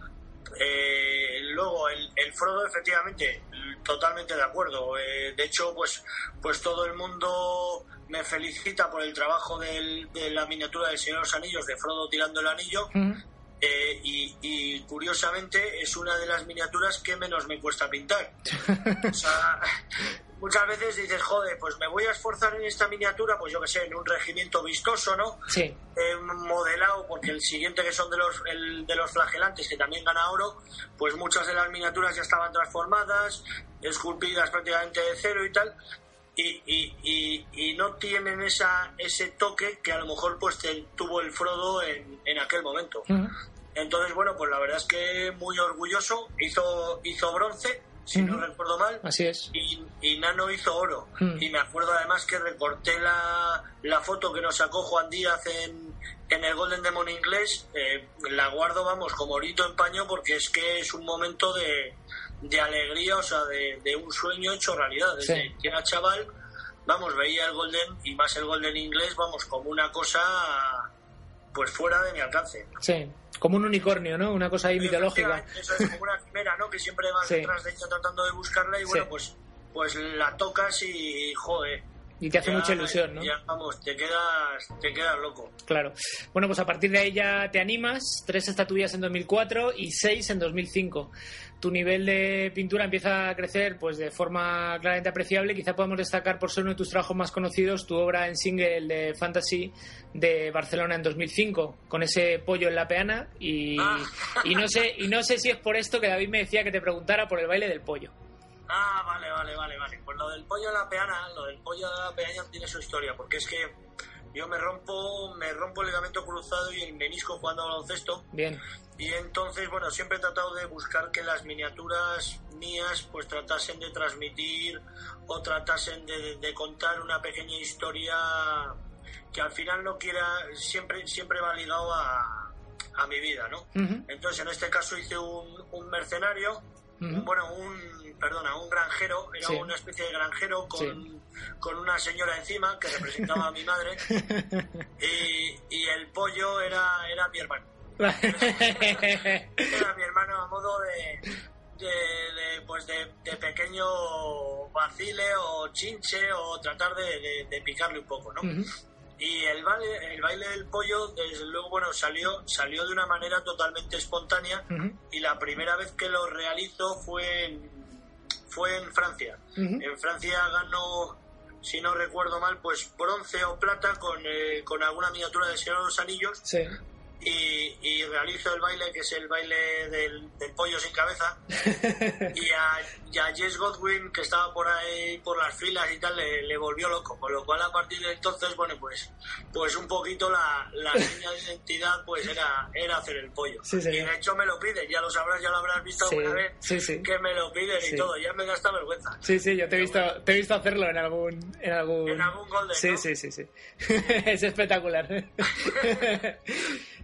Eh, luego el, el, Frodo efectivamente totalmente de acuerdo eh, de hecho pues pues todo el mundo me felicita por el trabajo de la miniatura del Señor de los Anillos de Frodo tirando el anillo. Eh, y, curiosamente es una de las miniaturas que menos me cuesta pintar. o sea, muchas veces dices, joder, pues me voy a esforzar en esta miniatura, pues yo que sé, en un regimiento vistoso, ¿no? Sí. Eh, modelado, porque el siguiente que son de los, de los flagelantes, que también gana oro, pues muchas de las miniaturas ya estaban transformadas, esculpidas prácticamente de cero y tal y, y, y, no tienen esa, ese toque que a lo mejor pues tuvo el Frodo en, en aquel momento. Entonces, bueno, pues la verdad es que muy orgulloso, hizo, hizo bronce, si no recuerdo mal. Así es. Y, y Nano hizo oro. Y me acuerdo además que recorté la, la foto que nos sacó Juan Díaz en, en el Golden Demon inglés. Eh, la guardo, vamos, como orito en paño porque es que es un momento de, de alegría, o sea, de, de un sueño hecho realidad. Desde que era chaval, vamos, veía el Golden y más el Golden inglés, vamos, como una cosa pues fuera de mi alcance. Sí, como un unicornio, ¿no? Una cosa ahí mitológica. Eso es como una quimera, ¿no? Que siempre vas detrás de ella tratando de buscarla y bueno, pues, pues la tocas y, joder, y te hace mucha ilusión, ¿no? Ya, vamos, te quedas, te quedas loco. Claro. Bueno, pues a partir de ahí ya te animas. Tres estatuillas en 2004 y seis en 2005 tu nivel de pintura empieza a crecer pues de forma claramente apreciable. Quizá podamos destacar por ser uno de tus trabajos más conocidos tu obra en single de fantasy de Barcelona en 2005 con ese pollo en la peana y, ah. y no sé y no sé si es por esto que David me decía que te preguntara por el baile del pollo. Ah, vale, vale, vale, vale. Pues lo del pollo en la peana, lo del pollo en la peana tiene su historia, porque es que yo me rompo, me rompo el ligamento cruzado y el menisco jugando baloncesto. Bien. Y entonces, bueno, siempre he tratado de buscar que las miniaturas mías pues tratasen de transmitir o tratasen de, contar una pequeña historia que al final no quiera, siempre, siempre va ligado a, a mi vida, ¿no? Entonces, en este caso hice un, un mercenario, bueno, un, perdona, un granjero, era una especie de granjero con con una señora encima que representaba a mi madre. Y, el pollo era, era mi hermano. era mi hermano a modo de, de, pues de, pequeño vacile o chinche o tratar de, picarle un poco, ¿no? y el baile, el baile del pollo, desde luego, bueno, salió, salió de una manera totalmente espontánea y la primera vez que lo realizo fue en, fue en Francia. En Francia ganó, si no recuerdo mal, pues bronce o plata con, eh, con alguna miniatura de Señor de los Anillos. Sí y, y, realizo el baile, que es el baile del, pollo sin cabeza. y, a, Jess Godwin, que estaba por ahí, por las filas y tal, le, volvió loco. Con lo cual, a partir de entonces, bueno, pues, pues un poquito la, la línea de identidad pues era, era hacer el pollo. y de hecho me lo piden, ya lo sabrás, ya lo habrás visto alguna vez, que me lo piden y todo. Ya me da esta vergüenza. Sí, sí, yo te he visto, te he visto hacerlo en algún... En algún, en algún Golden, Sí, sí, sí, sí. es espectacular.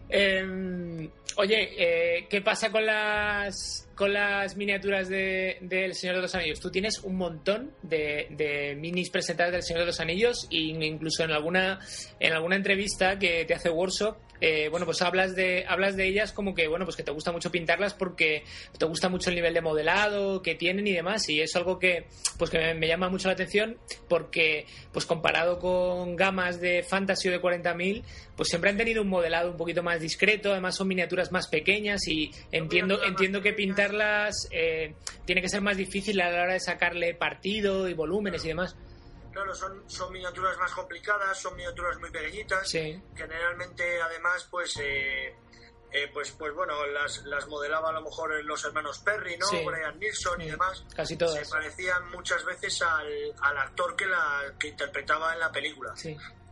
Eh, oye, eh, ¿qué pasa con las con las miniaturas de, del Señor de los Anillos? Tú tienes un montón de, de, minis presentadas del Señor de los Anillos e incluso en alguna en alguna entrevista que te hace Workshop eh, bueno, pues hablas de, hablas de ellas como que, bueno, pues que te gusta mucho pintarlas porque te gusta mucho el nivel de modelado que tienen y demás, y es algo que, pues que me, llama mucho la atención porque, pues comparado con gamas de fantasy o de 40.000, pues siempre han tenido un modelado un poquito más discreto, además son miniaturas más pequeñas y entiendo, entiendo que pintarlas eh, tiene que ser más difícil a la hora de sacarle partido y volúmenes y demás. Claro, son, son miniaturas más complicadas, son miniaturas muy pequeñitas. Generalmente, además, pues, eh, eh, pues, pues bueno, las, las modelaba a lo mejor los hermanos Perry, ¿no? Brian Nilsson y demás. Casi todas. Se parecían muchas veces al, al actor que, la, que interpretaba en la película.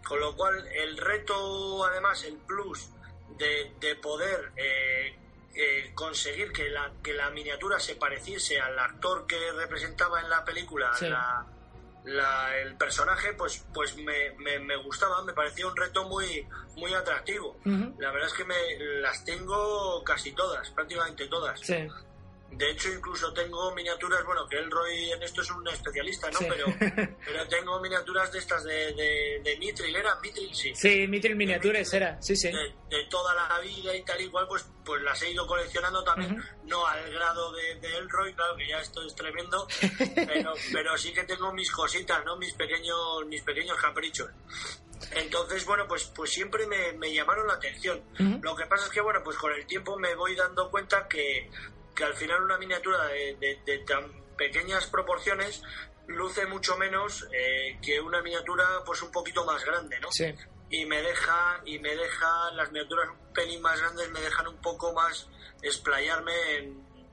Con lo cual, el reto, además, el plus de, de poder eh, conseguir que la, que la miniatura se pareciese al actor que representaba en la película, la, el personaje pues pues me, me, gustaba, me parecía un reto muy muy atractivo. La verdad es que me las tengo casi todas, prácticamente todas. De hecho, incluso tengo miniaturas, bueno, que el Roy en esto es un especialista, ¿no? Pero, pero tengo miniaturas de estas de, de, de Mitril, ¿era Mitril? Sí. Sí, Mitril miniaturas era, sí, sí. De, toda la vida y tal y cual, pues, pues las he ido coleccionando también, no al grado de, de Elroy, claro que ya esto es tremendo, pero, pero sí que tengo mis cositas, ¿no? Mis pequeños, mis pequeños caprichos. Entonces, bueno, pues, pues siempre me, me llamaron la atención. Lo que pasa es que, bueno, pues con el tiempo me voy dando cuenta que, que al final una miniatura de, tan pequeñas proporciones luce mucho menos eh, que una miniatura pues un poquito más grande, ¿no? Sí. Y me deja, y me deja, las miniaturas un pelín más grandes me dejan un poco más explayarme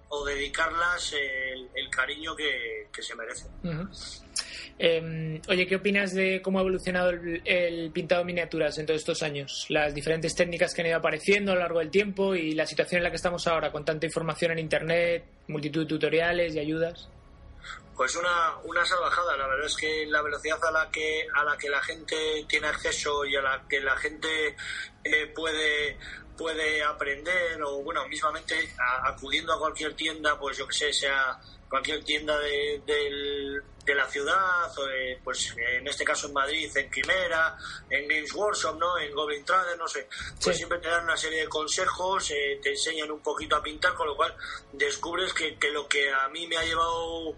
o dedicarlas el, cariño que, se merecen. Em, oye, ¿qué opinas de cómo ha evolucionado el, pintado de miniaturas en todos estos años? Las diferentes técnicas que han ido apareciendo a lo largo del tiempo y la situación en la que estamos ahora, con tanta información en Internet, multitud de tutoriales y ayudas. Pues una, una salvajada, la verdad es que la velocidad a la que a la que la gente tiene acceso y a la que la gente eh, puede puede aprender o bueno mismamente acudiendo a cualquier tienda pues yo que sé sea cualquier tienda de, de, la ciudad, o pues en este caso en Madrid, en Quimera, en Games Workshop, ¿no? en Goblin Trader, no sé, pues siempre te dan una serie de consejos, eh, te enseñan un poquito a pintar, con lo cual descubres que, que lo que a mí me ha llevado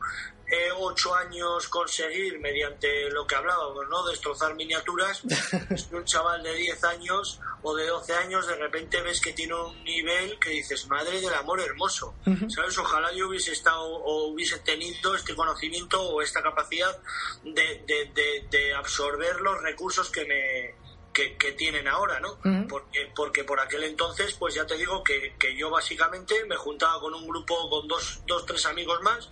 ocho años conseguir mediante lo que hablábamos, ¿no? Destrozar miniaturas. un chaval de 10 años o de 12 años de repente ves que tiene un nivel que dices, madre del amor hermoso. ¿Sabes? Ojalá yo hubiese estado o hubiese tenido este conocimiento o esta capacidad de, de, de absorber los recursos que me, que, tienen ahora, ¿no? porque, porque por aquel entonces, pues ya te digo que, que, yo básicamente me juntaba con un grupo, con dos, dos tres amigos más,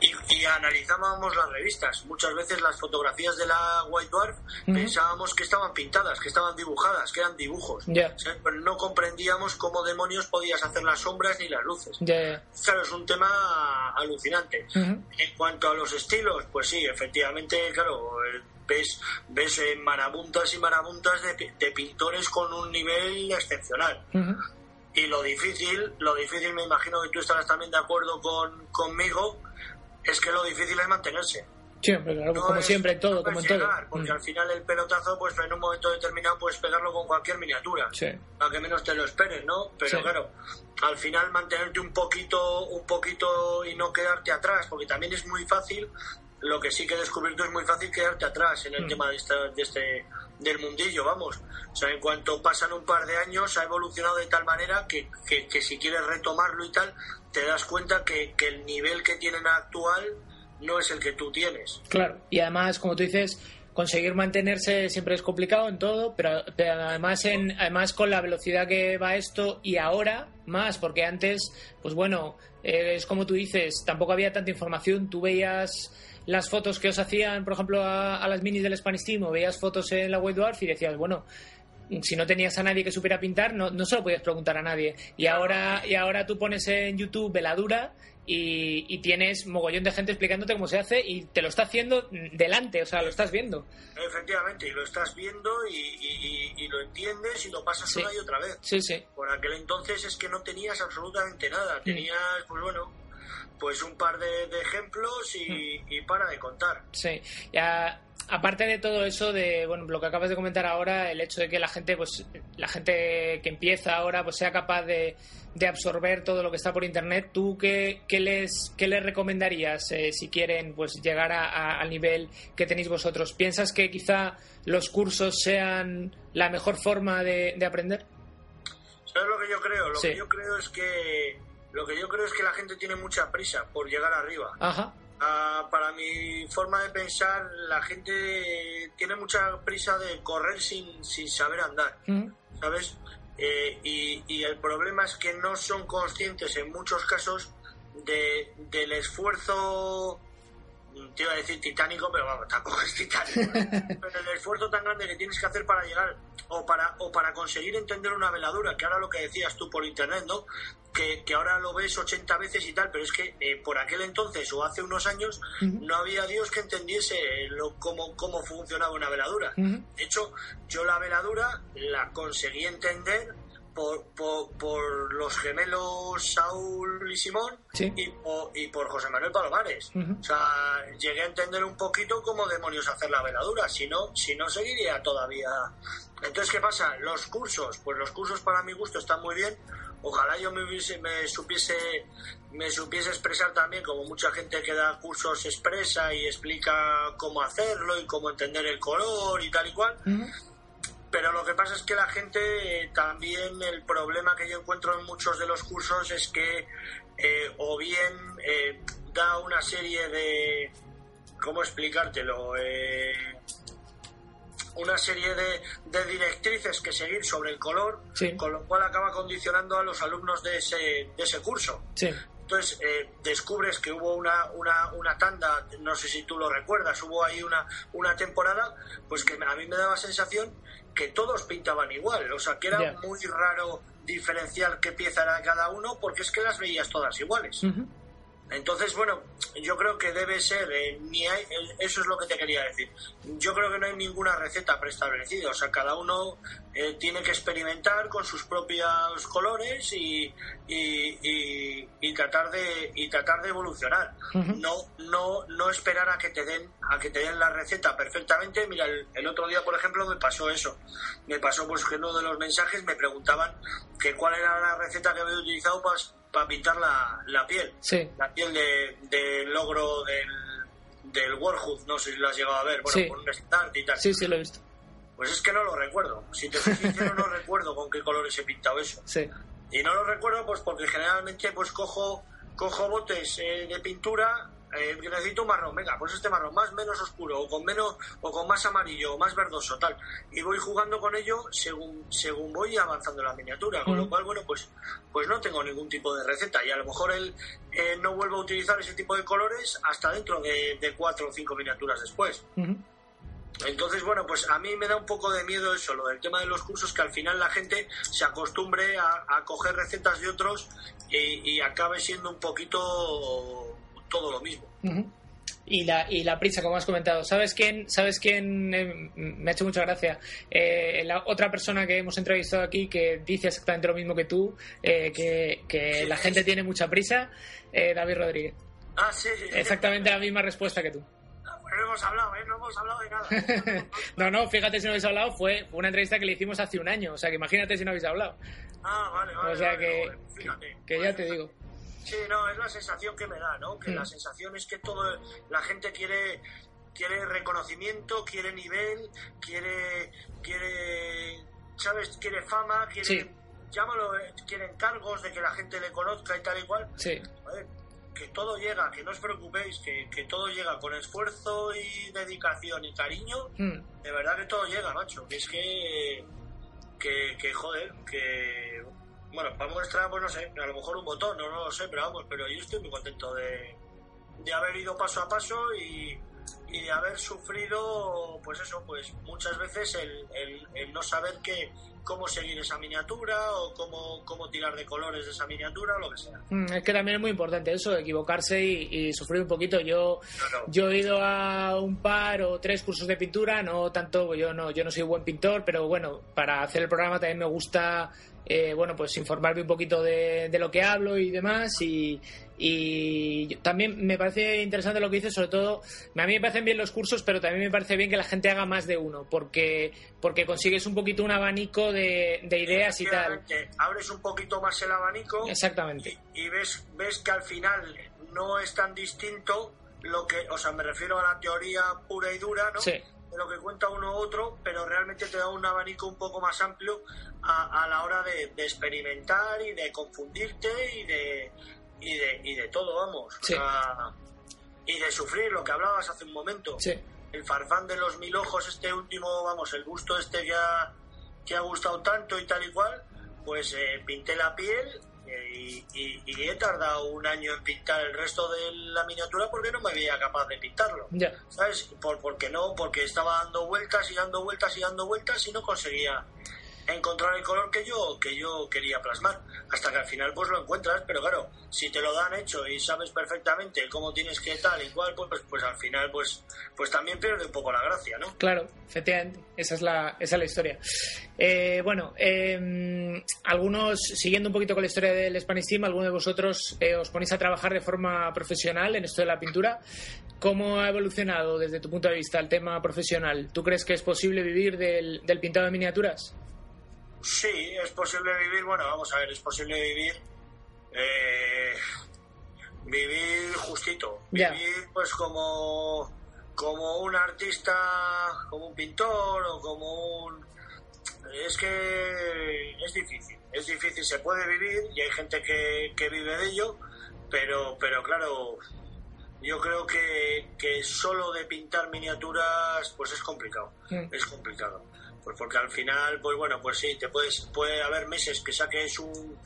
y, analizábamos las revistas. Muchas veces las fotografías de la White Dwarf pensábamos que estaban pintadas, que estaban dibujadas, que eran dibujos. Pero no comprendíamos cómo demonios podías hacer las sombras ni las luces. Claro, es un tema alucinante. En cuanto a los estilos, pues sí, efectivamente, claro, ves, ves eh, marabuntas y marabuntas de, de, pintores con un nivel excepcional. Y lo difícil, lo difícil, me imagino que tú estarás también de acuerdo con, conmigo, es que lo difícil es mantenerse. Siempre, claro, como siempre en todo, como en todo. Porque al final el pelotazo, pues en un momento determinado puedes pegarlo con cualquier miniatura. Sí. A que menos te lo esperes, ¿no? Pero claro, al final mantenerte un poquito, un poquito y no quedarte atrás, porque también es muy fácil lo que sí que he descubierto es muy fácil quedarte atrás en el mm. tema de, de este del mundillo, vamos. O sea, en cuanto pasan un par de años ha evolucionado de tal manera que, que, si quieres retomarlo y tal, te das cuenta que, que el nivel que tienen actual no es el que tú tienes. Claro, y además, como tú dices, conseguir mantenerse siempre es complicado en todo, pero, además en además con la velocidad que va esto y ahora más, porque antes, pues bueno, eh, es como tú dices, tampoco había tanta información, tú veías las fotos que os hacían, por ejemplo, a, las minis del Spanish Team o veías fotos en la White Dwarf y decías, bueno, si no tenías a nadie que supiera pintar, no, no se lo podías preguntar a nadie. Y ahora, y ahora tú pones en YouTube veladura y, tienes mogollón de gente explicándote cómo se hace y te lo está haciendo delante, o sea, lo estás viendo. Efectivamente, y lo estás viendo y, lo entiendes y lo pasas una y otra vez. Sí, sí. Por aquel entonces es que no tenías absolutamente nada, mm. tenías, pues bueno, pues un par de, ejemplos mm. y, para de contar. Sí, ya aparte de todo eso de bueno lo que acabas de comentar ahora el hecho de que la gente pues la gente que empieza ahora pues sea capaz de, de absorber todo lo que está por internet tú qué, qué les qué les recomendarías eh, si quieren pues llegar a, al nivel que tenéis vosotros piensas que quizá los cursos sean la mejor forma de, de aprender sabes lo que yo creo lo que yo creo es que lo que yo creo es que la gente tiene mucha prisa por llegar arriba. Ajá. Ah, para mi forma de pensar, la gente tiene mucha prisa de correr sin, sin saber andar, ¿sabes? Eh, y, el problema es que no son conscientes en muchos casos de, del esfuerzo te iba a decir titánico, pero vamos, tampoco es titánico. pero el esfuerzo tan grande que tienes que hacer para llegar o para, o para conseguir entender una veladura, que ahora lo que decías tú por internet, ¿no? Que, que ahora lo ves 80 veces y tal, pero es que eh, por aquel entonces o hace unos años no había Dios que entendiese lo, cómo, cómo funcionaba una veladura. De hecho, yo la veladura la conseguí entender por, por, los gemelos Saúl y Simón y, por, José Manuel Palomares. O sea, llegué a entender un poquito cómo demonios hacer la veladura, si no, si no seguiría todavía. Entonces, ¿qué pasa? Los cursos, pues los cursos para mi gusto están muy bien. Ojalá yo me, me supiese me supiese expresar también, como mucha gente que da cursos expresa y explica cómo hacerlo y cómo entender el color y tal y cual pero lo que pasa es que la gente eh, también el problema que yo encuentro en muchos de los cursos es que eh, o bien eh, da una serie de cómo explicártelo una serie de, directrices que seguir sobre el color con lo cual acaba condicionando a los alumnos de ese, de ese curso. Entonces descubres que hubo una, una, una, tanda, no sé si tú lo recuerdas, hubo ahí una, una temporada, pues que a mí me daba sensación que todos pintaban igual, o sea, que era muy raro diferenciar qué pieza era cada uno porque es que las veías todas iguales. Entonces, bueno, yo creo que debe ser, eh, ni hay, eso es lo que te quería decir. Yo creo que no hay ninguna receta preestablecida, o sea, cada uno eh, tiene que experimentar con sus propios colores y, y, tratar de y tratar de evolucionar. No no no esperar a que te den a que te den la receta perfectamente. Mira, el, otro día, por ejemplo, me pasó eso. Me pasó pues que uno de los mensajes me preguntaban que cuál era la receta que había utilizado para para pintar la, la piel. Sí. La piel del de logro del, del Warhood, no sé si lo has llegado a ver, bueno, con un stand y tal. Sí, sí, lo he visto. Pues es que no lo recuerdo. Si te soy sincero, no recuerdo con qué colores he pintado eso. Sí. Y no lo recuerdo pues porque generalmente pues cojo, cojo botes eh, de pintura eh, necesito un marrón, venga, pues este marrón más menos oscuro, o con menos, o con más amarillo, o más verdoso, tal. Y voy jugando con ello según, según voy avanzando la miniatura, con lo cual, bueno, pues, pues no tengo ningún tipo de receta. Y a lo mejor él eh, no vuelvo a utilizar ese tipo de colores hasta dentro de, cuatro o cinco miniaturas después. Entonces, bueno, pues a mí me da un poco de miedo eso, lo del tema de los cursos, que al final la gente se acostumbre a, coger recetas de otros y acabe siendo un poquito todo lo mismo. Y la, y la prisa, como has comentado. ¿Sabes quién? ¿Sabes quién? Eh, me ha hecho mucha gracia. Eh, la otra persona que hemos entrevistado aquí que dice exactamente lo mismo que tú, eh, que, la gente tiene mucha prisa, David Rodríguez. Ah, sí. Exactamente la misma respuesta que tú. Ah, pues no hemos hablado, ¿eh? No hemos hablado de nada. no, no, fíjate si no habéis hablado, fue una entrevista que le hicimos hace un año, o sea que imagínate si no habéis hablado. Ah, vale, vale. O sea que, que, ya te digo. Sí, no, es la sensación que me da, ¿no? Que la sensación es que todo la gente quiere quiere reconocimiento, quiere nivel, quiere quiere sabes, quiere fama, quiere Sí. llámalo, eh, quiere encargos de que la gente le conozca y tal y cual. Sí. Joder, que todo llega, que no os preocupéis, que, que todo llega con esfuerzo y dedicación y cariño. Mm. De verdad que todo llega, macho. Que es que, que, que joder, que bueno, para muestra, pues no sé, a lo mejor un botón, no, no lo sé, pero vamos, pero yo estoy muy contento de, de haber ido paso a paso y, y de haber sufrido, pues eso, pues muchas veces el, el, el no saber qué, cómo seguir esa miniatura o cómo, cómo tirar de colores de esa miniatura o lo que sea. Mm, Es que también es muy importante eso, equivocarse y, y sufrir un poquito. Yo, yo he ido a un par o tres cursos de pintura, no tanto, yo no, yo no soy buen pintor, pero bueno, para hacer el programa también me gusta, eh, bueno, pues informarme un poquito de, de lo que hablo y demás. Y, y también me parece interesante lo que dices, sobre todo, a mí me parecen bien los cursos, pero también me parece bien que la gente haga más de uno, porque, porque consigues un poquito un abanico de, de ideas y tal. Abres un poquito más el abanico Exactamente. y, y ves, ves que al final no es tan distinto lo que, o sea, me refiero a la teoría pura y dura, ¿no? Sí. De lo que cuenta uno u otro, pero realmente te da un abanico un poco más amplio a, a la hora de, de experimentar y de confundirte y de, y de, y de todo, vamos. O Sí. sea, y de sufrir lo que hablabas hace un momento. Sí. El farfán de los mil ojos, este último, vamos, el gusto este que ha, que ha gustado tanto y tal y cual, pues eh, pinté la piel eh, y, y- y he tardado un año en pintar el resto de la miniatura porque no me veía capaz de pintarlo. Ya. ¿Sabes? Por, porque no, porque estaba dando vueltas y dando vueltas y dando vueltas y no conseguía encontrar el color que yo que yo quería plasmar hasta que al final pues lo encuentras pero claro si te lo dan hecho y sabes perfectamente cómo tienes que tal y cual pues pues al final pues pues también pierde un poco la gracia no Claro, efectivamente, esa es la, esa es la historia. Eh, bueno, eh, algunos, siguiendo un poquito con la historia del Spanish Team, algunos de vosotros eh, os ponéis a trabajar de forma profesional en esto de la pintura. ¿Cómo ha evolucionado desde tu punto de vista el tema profesional? ¿Tú crees que es posible vivir del, del pintado de miniaturas? Sí es posible vivir bueno vamos a ver es posible vivir eh, vivir justito vivir pues como como un artista como un pintor o como un es que es difícil es difícil se puede vivir y hay gente que, que vive de ello pero pero claro yo creo que, que solo de pintar miniaturas pues es complicado Mm. es complicado pues porque al final pues bueno pues sí te puedes puede haber meses que saques un,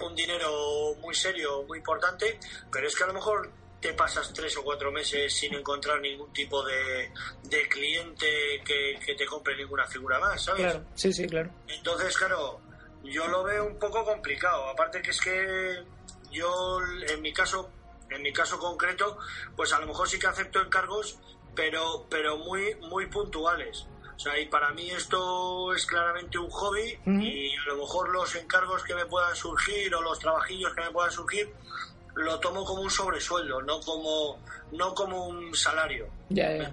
un dinero muy serio muy importante pero es que a lo mejor te pasas tres o cuatro meses sin encontrar ningún tipo de, de cliente que, que te compre ninguna figura más sabes Claro, sí, sí, claro. entonces, claro, yo lo veo un poco complicado. Aparte que es que yo, en mi caso, en mi caso concreto, pues a lo mejor sí que acepto encargos, pero, pero muy, muy puntuales. O sea, y para mí esto es claramente un hobby y a lo mejor los encargos que me puedan surgir o los trabajillos que me puedan surgir lo tomo como un sobresueldo, no como, no como un salario Ya, ya.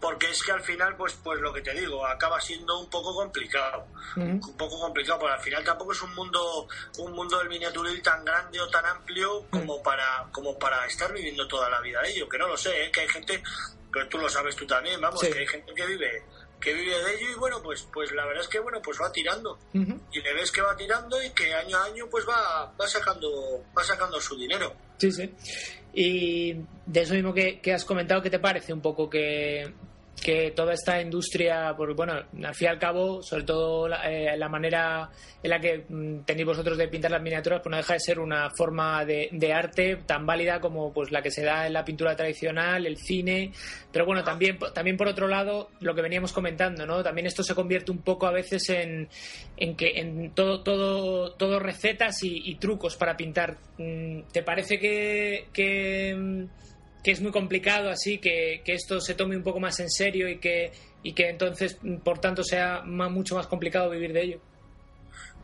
porque es que al final pues pues lo que te digo acaba siendo un poco complicado un poco complicado porque al final tampoco es un mundo un mundo del miniaturil tan grande o tan amplio como para como para estar viviendo toda la vida de ello que no lo sé ¿eh? que hay gente que tú lo sabes tú también vamos Sí. que hay gente que vive que vive de ello y bueno pues pues la verdad es que bueno pues va tirando. Y le ves que va tirando y que año a año pues va va sacando va sacando su dinero. Sí, sí. Y de eso mismo que, que has comentado, ¿qué te parece un poco que, que toda esta industria, porque bueno, al fin y al cabo, sobre todo la, eh, la manera en la que mm, tenéis vosotros de pintar las miniaturas, pues no deja de ser una forma de, arte tan válida como pues la que se da en la pintura tradicional, el cine, pero bueno, también, también por otro lado, lo que veníamos comentando, ¿no? También esto se convierte un poco a veces en, en que en todo, todo, todo recetas y, y trucos para pintar. Mm, ¿Te parece que, que, mm, que es muy complicado así, que, que esto se tome un poco más en serio y que, y que entonces, por tanto, sea ma- mucho más complicado vivir de ello?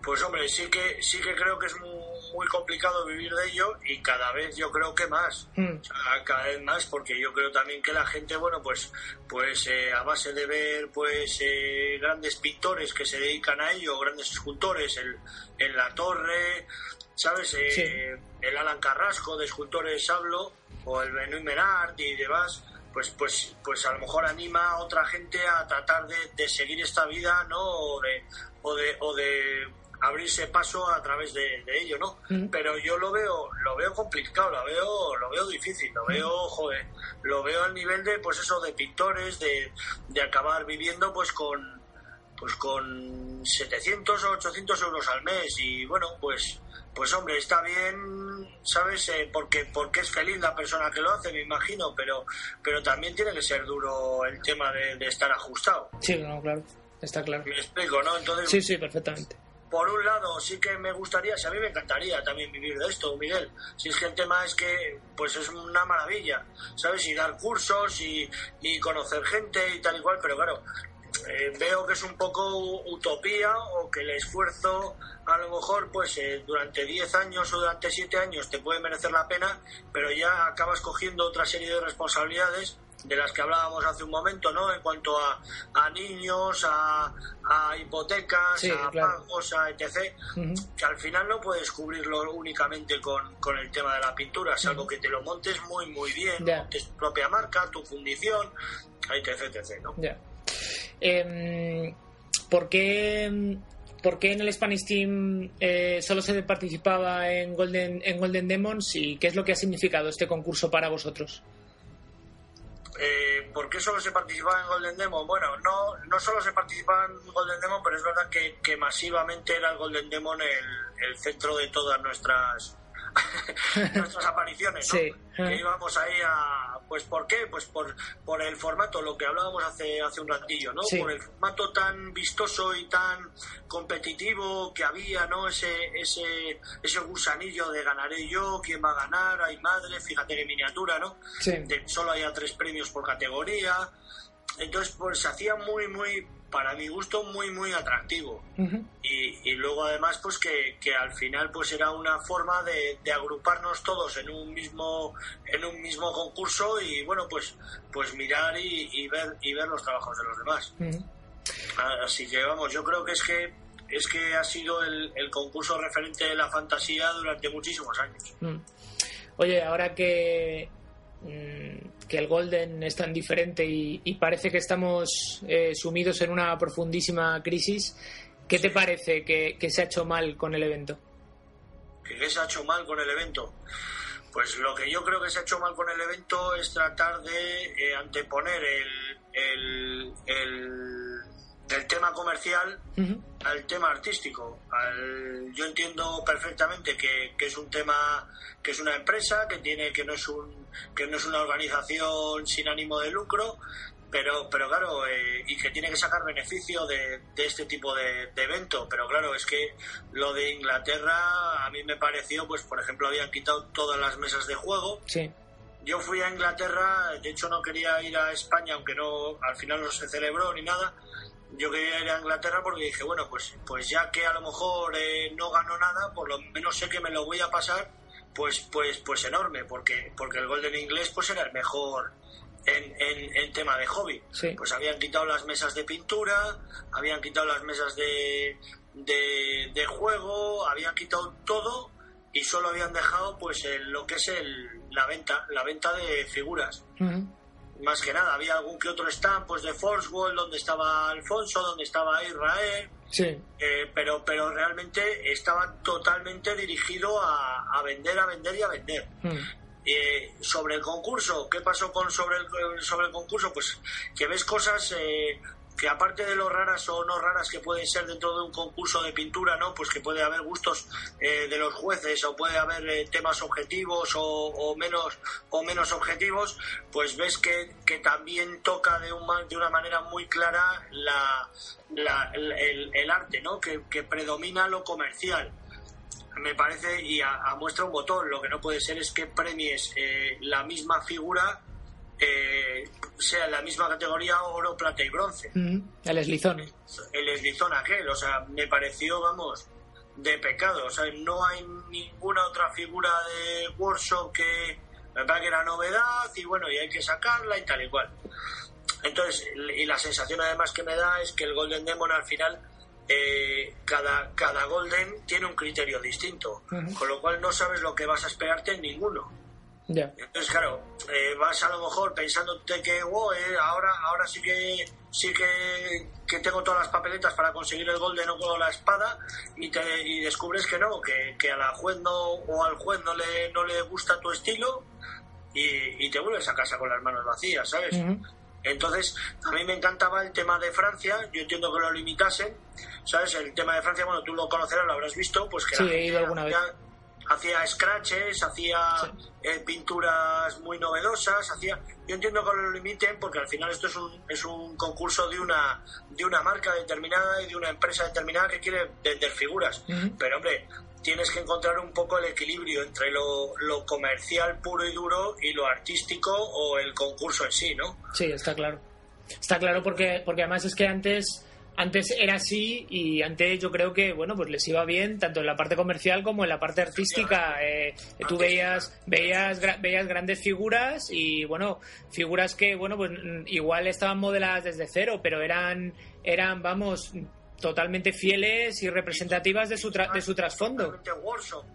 Pues hombre, sí que sí que creo que es muy, muy complicado vivir de ello y cada vez yo creo que más. Mm, O sea, cada vez más porque yo creo también que la gente, bueno, pues pues eh, a base de ver pues eh, grandes pintores que se dedican a ello, grandes escultores en, en la torre, ¿sabes? Eh, el Alan Carrasco de Escultores Hablo o el Benoit Menard y demás, pues, pues, pues a lo mejor anima a otra gente a tratar de, seguir esta vida, ¿no? O de, o de, o de abrirse paso a través de, ello, ¿no? Pero yo lo veo, lo veo complicado, lo veo, lo veo difícil, lo veo, joder, lo veo al nivel de, pues eso, de pintores, de, de acabar viviendo, pues con, pues con 700 o 800 euros al mes y bueno, pues pues hombre, está bien, ¿sabes? Eh, porque, porque es feliz la persona que lo hace, me imagino, pero, pero también tiene que ser duro el tema de, estar ajustado. Sí, no, claro, está claro. Me explico, ¿no? Entonces, sí, sí, perfectamente. Por un lado, sí que me gustaría, si a mí me encantaría también vivir de esto, Miguel. Si es que el tema es que, pues es una maravilla, ¿sabes? Y dar cursos y, y conocer gente y tal y cual, pero claro, eh, veo que es un poco utopía o que el esfuerzo a lo mejor pues eh, durante 10 años o durante 7 años te puede merecer la pena, pero ya acabas cogiendo otra serie de responsabilidades de las que hablábamos hace un momento, ¿no? En cuanto a, a niños, a, hipotecas, a pagos, a etc., que al final no puedes cubrirlo únicamente con, con el tema de la pintura, salvo que te lo montes muy, muy bien, montes tu propia marca, tu fundición, etc., etc., ¿no? Eh, ¿por, qué, en el Spanish Team eh, solo se participaba en Golden, en Golden Demons y qué es lo que ha significado este concurso para vosotros? Eh, ¿Por qué solo se participaba en Golden Demon? Bueno, no, no solo se participaba en Golden Demon, pero es verdad que, masivamente era el Golden Demon el centro de todas nuestras nuestras apariciones, ¿no? Que íbamos ahí a... Pues ¿por qué? Pues por, por el formato, lo que hablábamos hace, hace un ratillo, ¿no? Por el formato tan vistoso y tan competitivo que había, ¿no? Ese, ese, ese gusanillo de ganaré yo, quién va a ganar, hay madre, fíjate qué miniatura, ¿no? solo había tres premios por categoría. Entonces, pues se hacía muy, muy para mi gusto muy muy atractivo. Y, y, luego además pues que, que, al final pues era una forma de, de, agruparnos todos en un mismo en un mismo concurso y bueno pues pues mirar y, ver y ver los trabajos de los demás. Así que vamos yo creo que es que es que ha sido el, el concurso referente de la fantasía durante muchísimos años. Oye ahora que mm, que el Golden es tan diferente y, parece que estamos eh, sumidos en una profundísima crisis. ¿Qué te parece que, se ha hecho mal con el evento? ¿Qué se ha hecho mal con el evento? Pues lo que yo creo que se ha hecho mal con el evento es tratar de eh, anteponer el, el, tema comercial al tema artístico. yo entiendo perfectamente que, que, es un tema, que es una empresa, que tiene, que no es un que no es una organización sin ánimo de lucro, pero, pero claro, eh, y que tiene que sacar beneficio de, este tipo de, evento. Pero claro, es que lo de Inglaterra a mí me pareció, pues por ejemplo, habían quitado todas las mesas de juego. Sí. Yo fui a Inglaterra, de hecho no quería ir a España, aunque no al final no se celebró ni nada. Yo quería ir a Inglaterra porque dije, bueno, pues, pues ya que a lo mejor eh, no gano nada, por lo menos sé que me lo voy a pasar pues, pues, pues enorme, porque, porque el Golden Inglés pues era el mejor en, en, tema de hobby. Pues habían quitado las mesas de pintura, habían quitado las mesas de, de, juego, habían quitado todo y solo habían dejado pues lo que es el, la venta, la venta de figuras. Más que nada, había algún que otro stand pues de Force World donde estaba Alfonso, donde estaba Israel, Sí. Eh, pero, pero realmente estaba totalmente dirigido a, vender, a vender y a vender. Hmm. Eh, sobre el concurso, ¿qué pasó con sobre el, sobre el concurso? Pues que ves cosas eh, que aparte de lo raras o no raras que pueden ser dentro de un concurso de pintura, ¿no? Pues que puede haber gustos eh, de los jueces o puede haber eh, temas objetivos o, menos o menos objetivos, pues ves que, también toca de, un, de una manera muy clara la, el, arte, ¿no? Que, predomina lo comercial me parece y a, muestra un botón. Lo que no puede ser es que premies eh, la misma figura eh, sea en la misma categoría oro, plata y bronce. El eslizón. El eslizón aquel, o sea, me pareció, vamos, de pecado. O sea, no hay ninguna otra figura de workshop que me parece que era novedad y bueno, y hay que sacarla y tal y cual. Entonces, y la sensación además que me da es que el Golden Demon al final eh, cada, cada Golden tiene un criterio distinto, con lo cual no sabes lo que vas a esperarte en ninguno. Entonces, claro, eh, vas a lo mejor pensándote que wow, eh, ahora, ahora sí que sí que, que, tengo todas las papeletas para conseguir el Golden o con la espada y, te, y descubres que no, que, que, a la juez no o al juez no le, no le gusta tu estilo y, y te vuelves a casa con las manos vacías, ¿sabes? Entonces, a mí me encantaba el tema de Francia, yo entiendo que lo limitasen, ¿sabes? El tema de Francia, bueno, tú lo conocerás, lo habrás visto, pues que sí, he ido alguna vez hacía scratches, hacía eh, pinturas muy novedosas, hacía yo entiendo que lo limiten porque al final esto es un, es un concurso de una de una marca determinada y de una empresa determinada que quiere vender figuras, pero hombre, tienes que encontrar un poco el equilibrio entre lo, lo comercial puro y duro y lo artístico o el concurso en sí, ¿no? Sí, está claro. Está claro porque porque además es que antes antes era así y antes yo creo que bueno pues les iba bien tanto en la parte comercial como en la parte artística eh, tú veías veías veías grandes figuras y bueno figuras que bueno pues igual estaban modeladas desde cero pero eran eran vamos totalmente fieles y representativas de su de su trasfondo.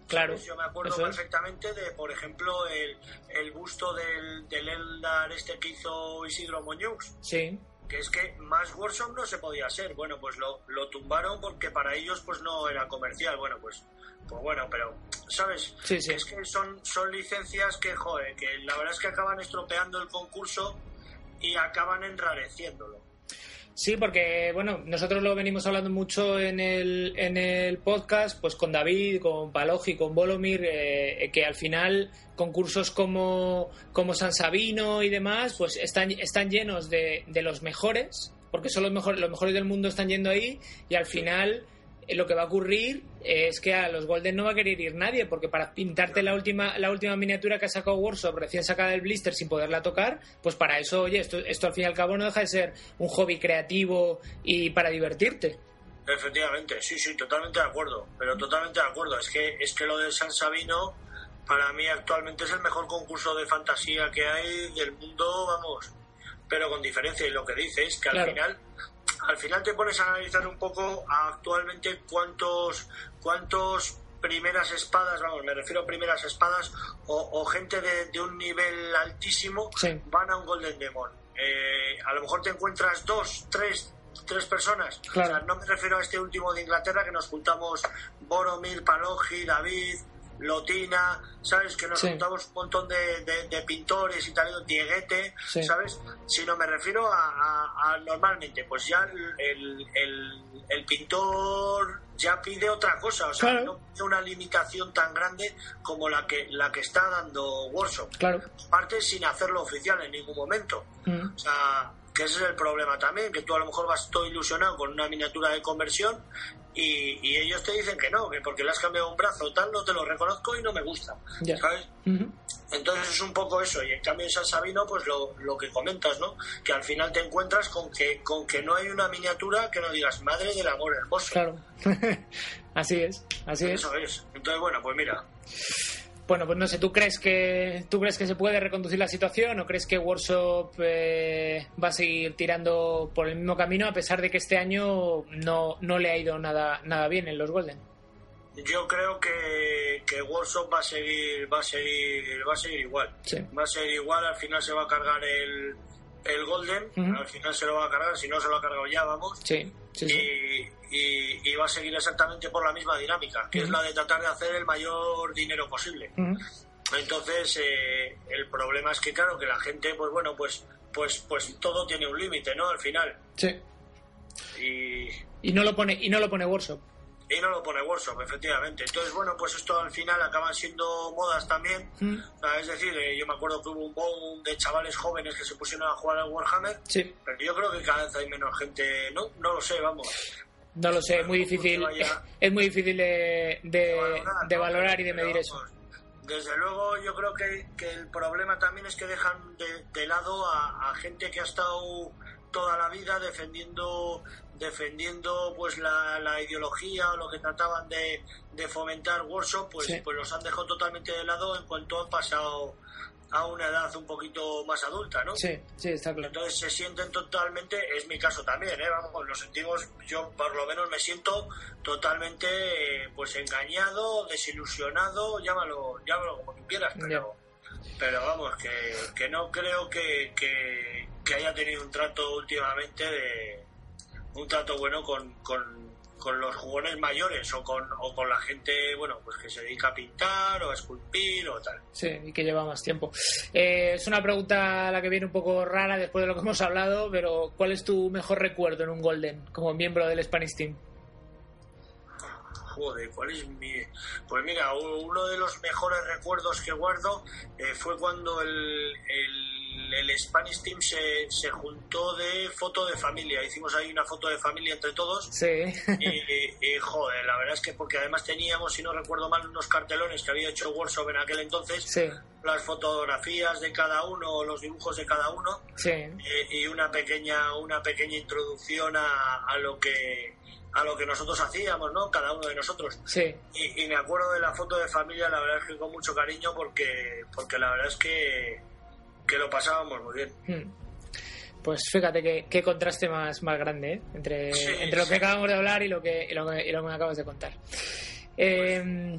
Claro. Yo me acuerdo perfectamente de, por ejemplo, el, el busto del, del Eldar este que hizo Isidro Muñoz. Sí que es que más workshop no se podía ser. Bueno, pues lo, lo tumbaron porque para ellos pues no era comercial. Bueno, pues pues bueno, pero ¿sabes? Sí, sí. Es que son, son licencias que, joder, que la verdad es que acaban estropeando el concurso y acaban enrareciéndolo. Sí, porque bueno, nosotros lo venimos hablando mucho en el, en el podcast, pues con David, con Palogi, con Volomir, eh, que al final concursos como, como San Sabino y demás, pues están, están llenos de, de los mejores, porque son los mejores, los mejores del mundo están yendo ahí, y al final eh, lo que va a ocurrir es que a los Golden no va a querer ir nadie, porque para pintarte la última, la última miniatura que ha sacado Workshop recién sacada del blister sin poderla tocar, pues para eso, oye, esto, esto al fin y al cabo no deja de ser un hobby creativo y para divertirte. Efectivamente, sí, sí, totalmente de acuerdo, pero totalmente de acuerdo. Es que, es que lo de San Sabino, para mí actualmente es el mejor concurso de fantasía que hay del mundo, vamos, pero con diferencia. Y lo que dices, que al final al final te pones a analizar un poco actualmente cuántos, cuántos primeras espadas, vamos, me refiero a primeras espadas o, gente de, un nivel altísimo van a un Golden Demon. Eh, a lo mejor te encuentras dos, tres, tres personas. O sea, no me refiero a este último de Inglaterra que nos juntamos Boromir, Palogi, David, Lotina, ¿sabes? Que nos juntamos un montón de, pintores y tal, Dieguete, ¿sabes? Si no me refiero a, normalmente, pues ya el, el, pintor ya pide otra cosa, o sea, no pide una limitación tan grande como la que la que está dando Workshop. Claro. Parte sin hacerlo oficial en ningún momento. Mm. O sea, que ese es el problema también, que tú a lo mejor vas todo ilusionado con una miniatura de conversión y, ellos te dicen que no, que porque le has cambiado un brazo o tal, no te lo reconozco y no me gusta. ¿sabes? Entonces es un poco eso. Y en cambio en San Sabino, pues lo, lo, que comentas, ¿no? Que al final te encuentras con que, con que no hay una miniatura que no digas madre del amor hermoso. Claro. así es, así es. Eso es. Entonces, bueno, pues mira. Bueno, pues no sé, ¿tú crees que tú crees que se puede reconducir la situación o crees que Workshop eh, va a seguir tirando por el mismo camino a pesar de que este año no, no le ha ido nada nada bien en los Golden? Yo creo que, que Workshop va a seguir va a seguir va a seguir igual. Va a seguir igual, al final se va a cargar el, el Golden, al final se lo va a cargar, si no se lo ha cargado ya, vamos. Sí, Y, y, va a seguir exactamente por la misma dinámica, que es la de tratar de hacer el mayor dinero posible. Entonces, eh, el problema es que, claro, que la gente, pues bueno, pues pues pues todo tiene un límite, ¿no? Al final. Sí. Y, y no lo pone y no lo pone Workshop y no lo pone Workshop, efectivamente. Entonces, bueno, pues esto al final acaban siendo modas también. Mm. es decir, eh, yo me acuerdo que hubo un boom de chavales jóvenes que se pusieron a jugar al Warhammer. Sí. Pero yo creo que cada vez hay menos gente. No, no lo sé, vamos. No lo sé, es muy difícil. Es muy difícil de, de, valorar, y de medir eso. Desde luego, yo creo que, que, el problema también es que dejan de, de lado a, a gente que ha estado toda la vida defendiendo defendiendo pues la, la ideología o lo que trataban de, fomentar workshop pues, pues los han dejado totalmente de lado en cuanto han pasado a una edad un poquito más adulta, ¿no? Sí, sí, está claro. Entonces se sienten totalmente, es mi caso también, ¿eh? Vamos, lo sentimos, yo por lo menos me siento totalmente pues engañado, desilusionado, llámalo, llámalo como tú quieras, pero, pero vamos, que, que no creo que, que, haya tenido un trato últimamente de un trato bueno con, con con los jugones mayores o con, o con la gente, bueno, pues que se dedica a pintar o a esculpir o tal. Sí, y que lleva más tiempo. Eh, es una pregunta la que viene un poco rara después de lo que hemos hablado, pero ¿cuál es tu mejor recuerdo en un Golden como miembro del Spanish Team? Joder, ¿cuál es mi...? Pues mira, uno de los mejores recuerdos que guardo eh, fue cuando el el Spanish Team se, se, juntó de foto de familia. Hicimos ahí una foto de familia entre todos. Sí. Y, joder, la verdad es que porque además teníamos, si no recuerdo mal, unos cartelones que había hecho Workshop en aquel entonces. Sí. Las fotografías de cada uno, los dibujos de cada uno. Sí. Eh, y una pequeña, una pequeña introducción a, a lo que a lo que nosotros hacíamos, ¿no? Cada uno de nosotros. Sí. Y, y, me acuerdo de la foto de familia, la verdad es que con mucho cariño, porque, porque la verdad es que que lo pasábamos muy bien. Hmm. Pues fíjate qué, contraste más, más grande ¿eh? entre, entre lo que acabamos de hablar y lo que, y lo que, me acabas de contar. Eh,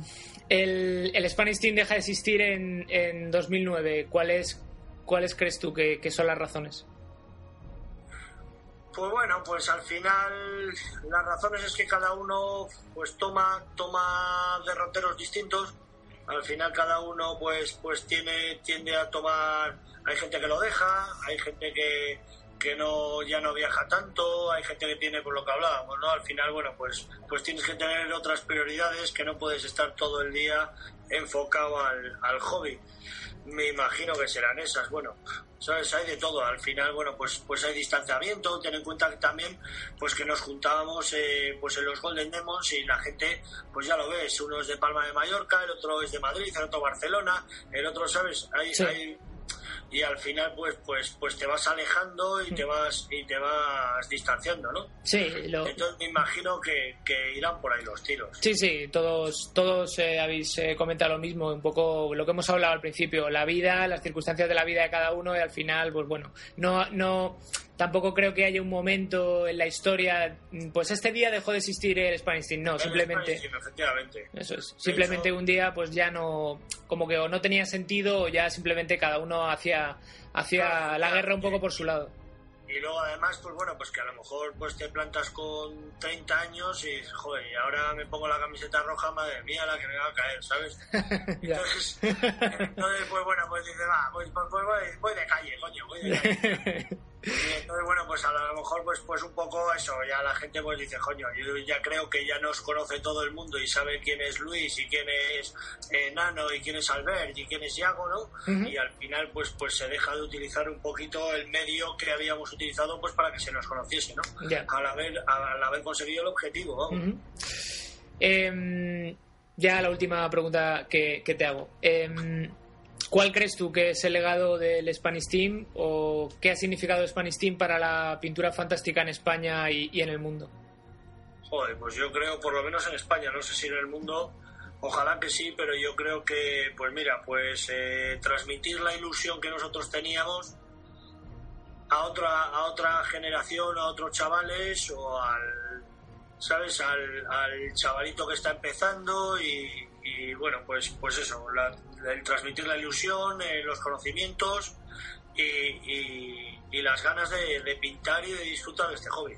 el, el, Spanish Team deja de existir en, en 2009. ¿Cuáles, ¿Cuáles crees tú que, que, son las razones? Pues bueno, pues al final las razones es que cada uno pues toma, toma derroteros distintos. Al final cada uno pues, pues tiene, tiende a tomar hay gente que lo deja, hay gente que, que no ya no viaja tanto, hay gente que tiene por lo que hablábamos, ¿no? Al final, bueno, pues pues tienes que tener otras prioridades que no puedes estar todo el día enfocado al, al hobby. Me imagino que serán esas, bueno, sabes, hay de todo. Al final, bueno, pues pues hay distanciamiento, ten en cuenta que también pues que nos juntábamos eh, pues en los Golden Demons y la gente, pues ya lo ves, uno es de Palma de Mallorca, el otro es de Madrid, el otro Barcelona, el otro, ¿sabes? Hay, hay y al final pues pues pues te vas alejando y te vas y te vas distanciando no sí entonces me imagino que, que, irán por ahí los tiros. Sí sí todos todos eh, habéis eh, comentado lo mismo un poco lo que hemos hablado al principio la vida las circunstancias de la vida de cada uno y al final pues bueno no no tampoco creo que haya un momento en la historia, pues este día dejó de existir el Spanish Team, no, simplemente... efectivamente. Eso es, simplemente un día pues ya no, como que o no tenía sentido o ya simplemente cada uno hacía, hacía la guerra un poco por su lado. Y luego además, pues bueno, pues que a lo mejor pues te plantas con 30 años y, joder, y ahora me pongo la camiseta roja, madre mía, la que me va a caer, ¿sabes? entonces, entonces, pues bueno, pues dice, va, pues, pues, pues voy, voy, de calle, coño, voy de calle. Entonces, bueno, pues a lo mejor pues, pues un poco eso, ya la gente pues dice, coño, yo ya creo que ya nos conoce todo el mundo y sabe quién es Luis y quién es eh, Nano y quién es Albert y quién es Yago, ¿no? Y al final pues, pues se deja de utilizar un poquito el medio que habíamos utilizado pues para que se nos conociese, ¿no? Al, haber, al haber conseguido el objetivo, em, ya la última pregunta que, que te hago. Eh, ¿Cuál crees tú que es el legado del Spanish Team o qué ha significado Spanish Team para la pintura fantástica en España y, en el mundo? Joder, pues yo creo, por lo menos en España, no sé si en el mundo, ojalá que sí, pero yo creo que, pues mira, pues eh, transmitir la ilusión que nosotros teníamos a otra, a otra generación, a otros chavales o al, ¿sabes? Al, al chavalito que está empezando y, y bueno, pues, pues eso, el transmitir la ilusión, eh, los conocimientos y, y, las ganas de, de, pintar y de disfrutar de este hobby.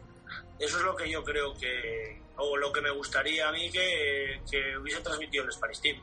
Eso es lo que yo creo que, o lo que me gustaría a mí que, que hubiese transmitido el Spanish Team,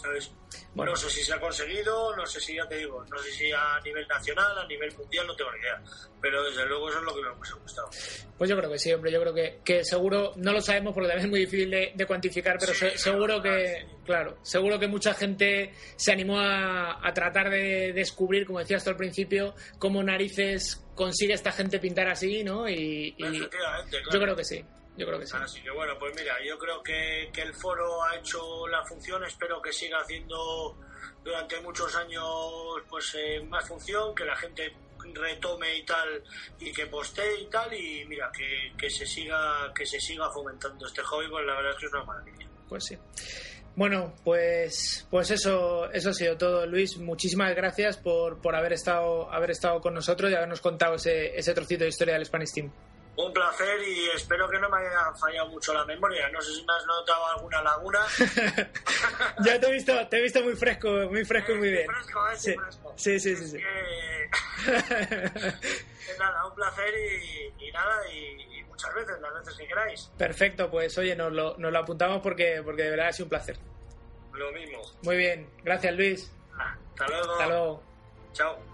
¿sabes? Bueno. No sé si se ha conseguido, no sé si ya te digo, no sé si a nivel nacional, a nivel mundial, no tengo ni idea. Pero desde luego eso es lo que me ha gustado. Pues yo creo que sí, hombre, yo creo que, que seguro, no lo sabemos porque también es muy difícil de, cuantificar, pero seguro que, claro, seguro que mucha gente se animó a, a tratar de descubrir, como decías tú al principio, cómo narices consigue esta gente pintar así, ¿no? Y, yo creo que sí. Yo creo que sí. Así que bueno, pues mira, yo creo que, que el foro ha hecho la función, espero que siga haciendo durante muchos años pues eh, más función, que la gente retome y tal y que postee y tal y mira que, que se siga que se siga fomentando este hobby pues la verdad es que es una maravilla pues sí Bueno, pues, pues eso, eso ha sido todo, Luis. Muchísimas gracias por, por haber estado, haber estado con nosotros y habernos contado ese, ese trocito de historia del Spanish Team. Un placer y espero que no me haya fallado mucho la memoria. No sé si me has notado alguna laguna. ya te he visto, te he visto muy fresco, muy fresco y muy bien. Fresco, ¿eh? Sí, fresco. sí, sí. sí, sí. Que... nada, un placer y, y nada, y, y, muchas veces, las veces que queráis. Perfecto, pues oye, nos lo, nos lo apuntamos porque, porque de verdad ha sido un placer. Lo mismo. Muy bien, gracias Luis. Hasta luego. Hasta luego. Chao.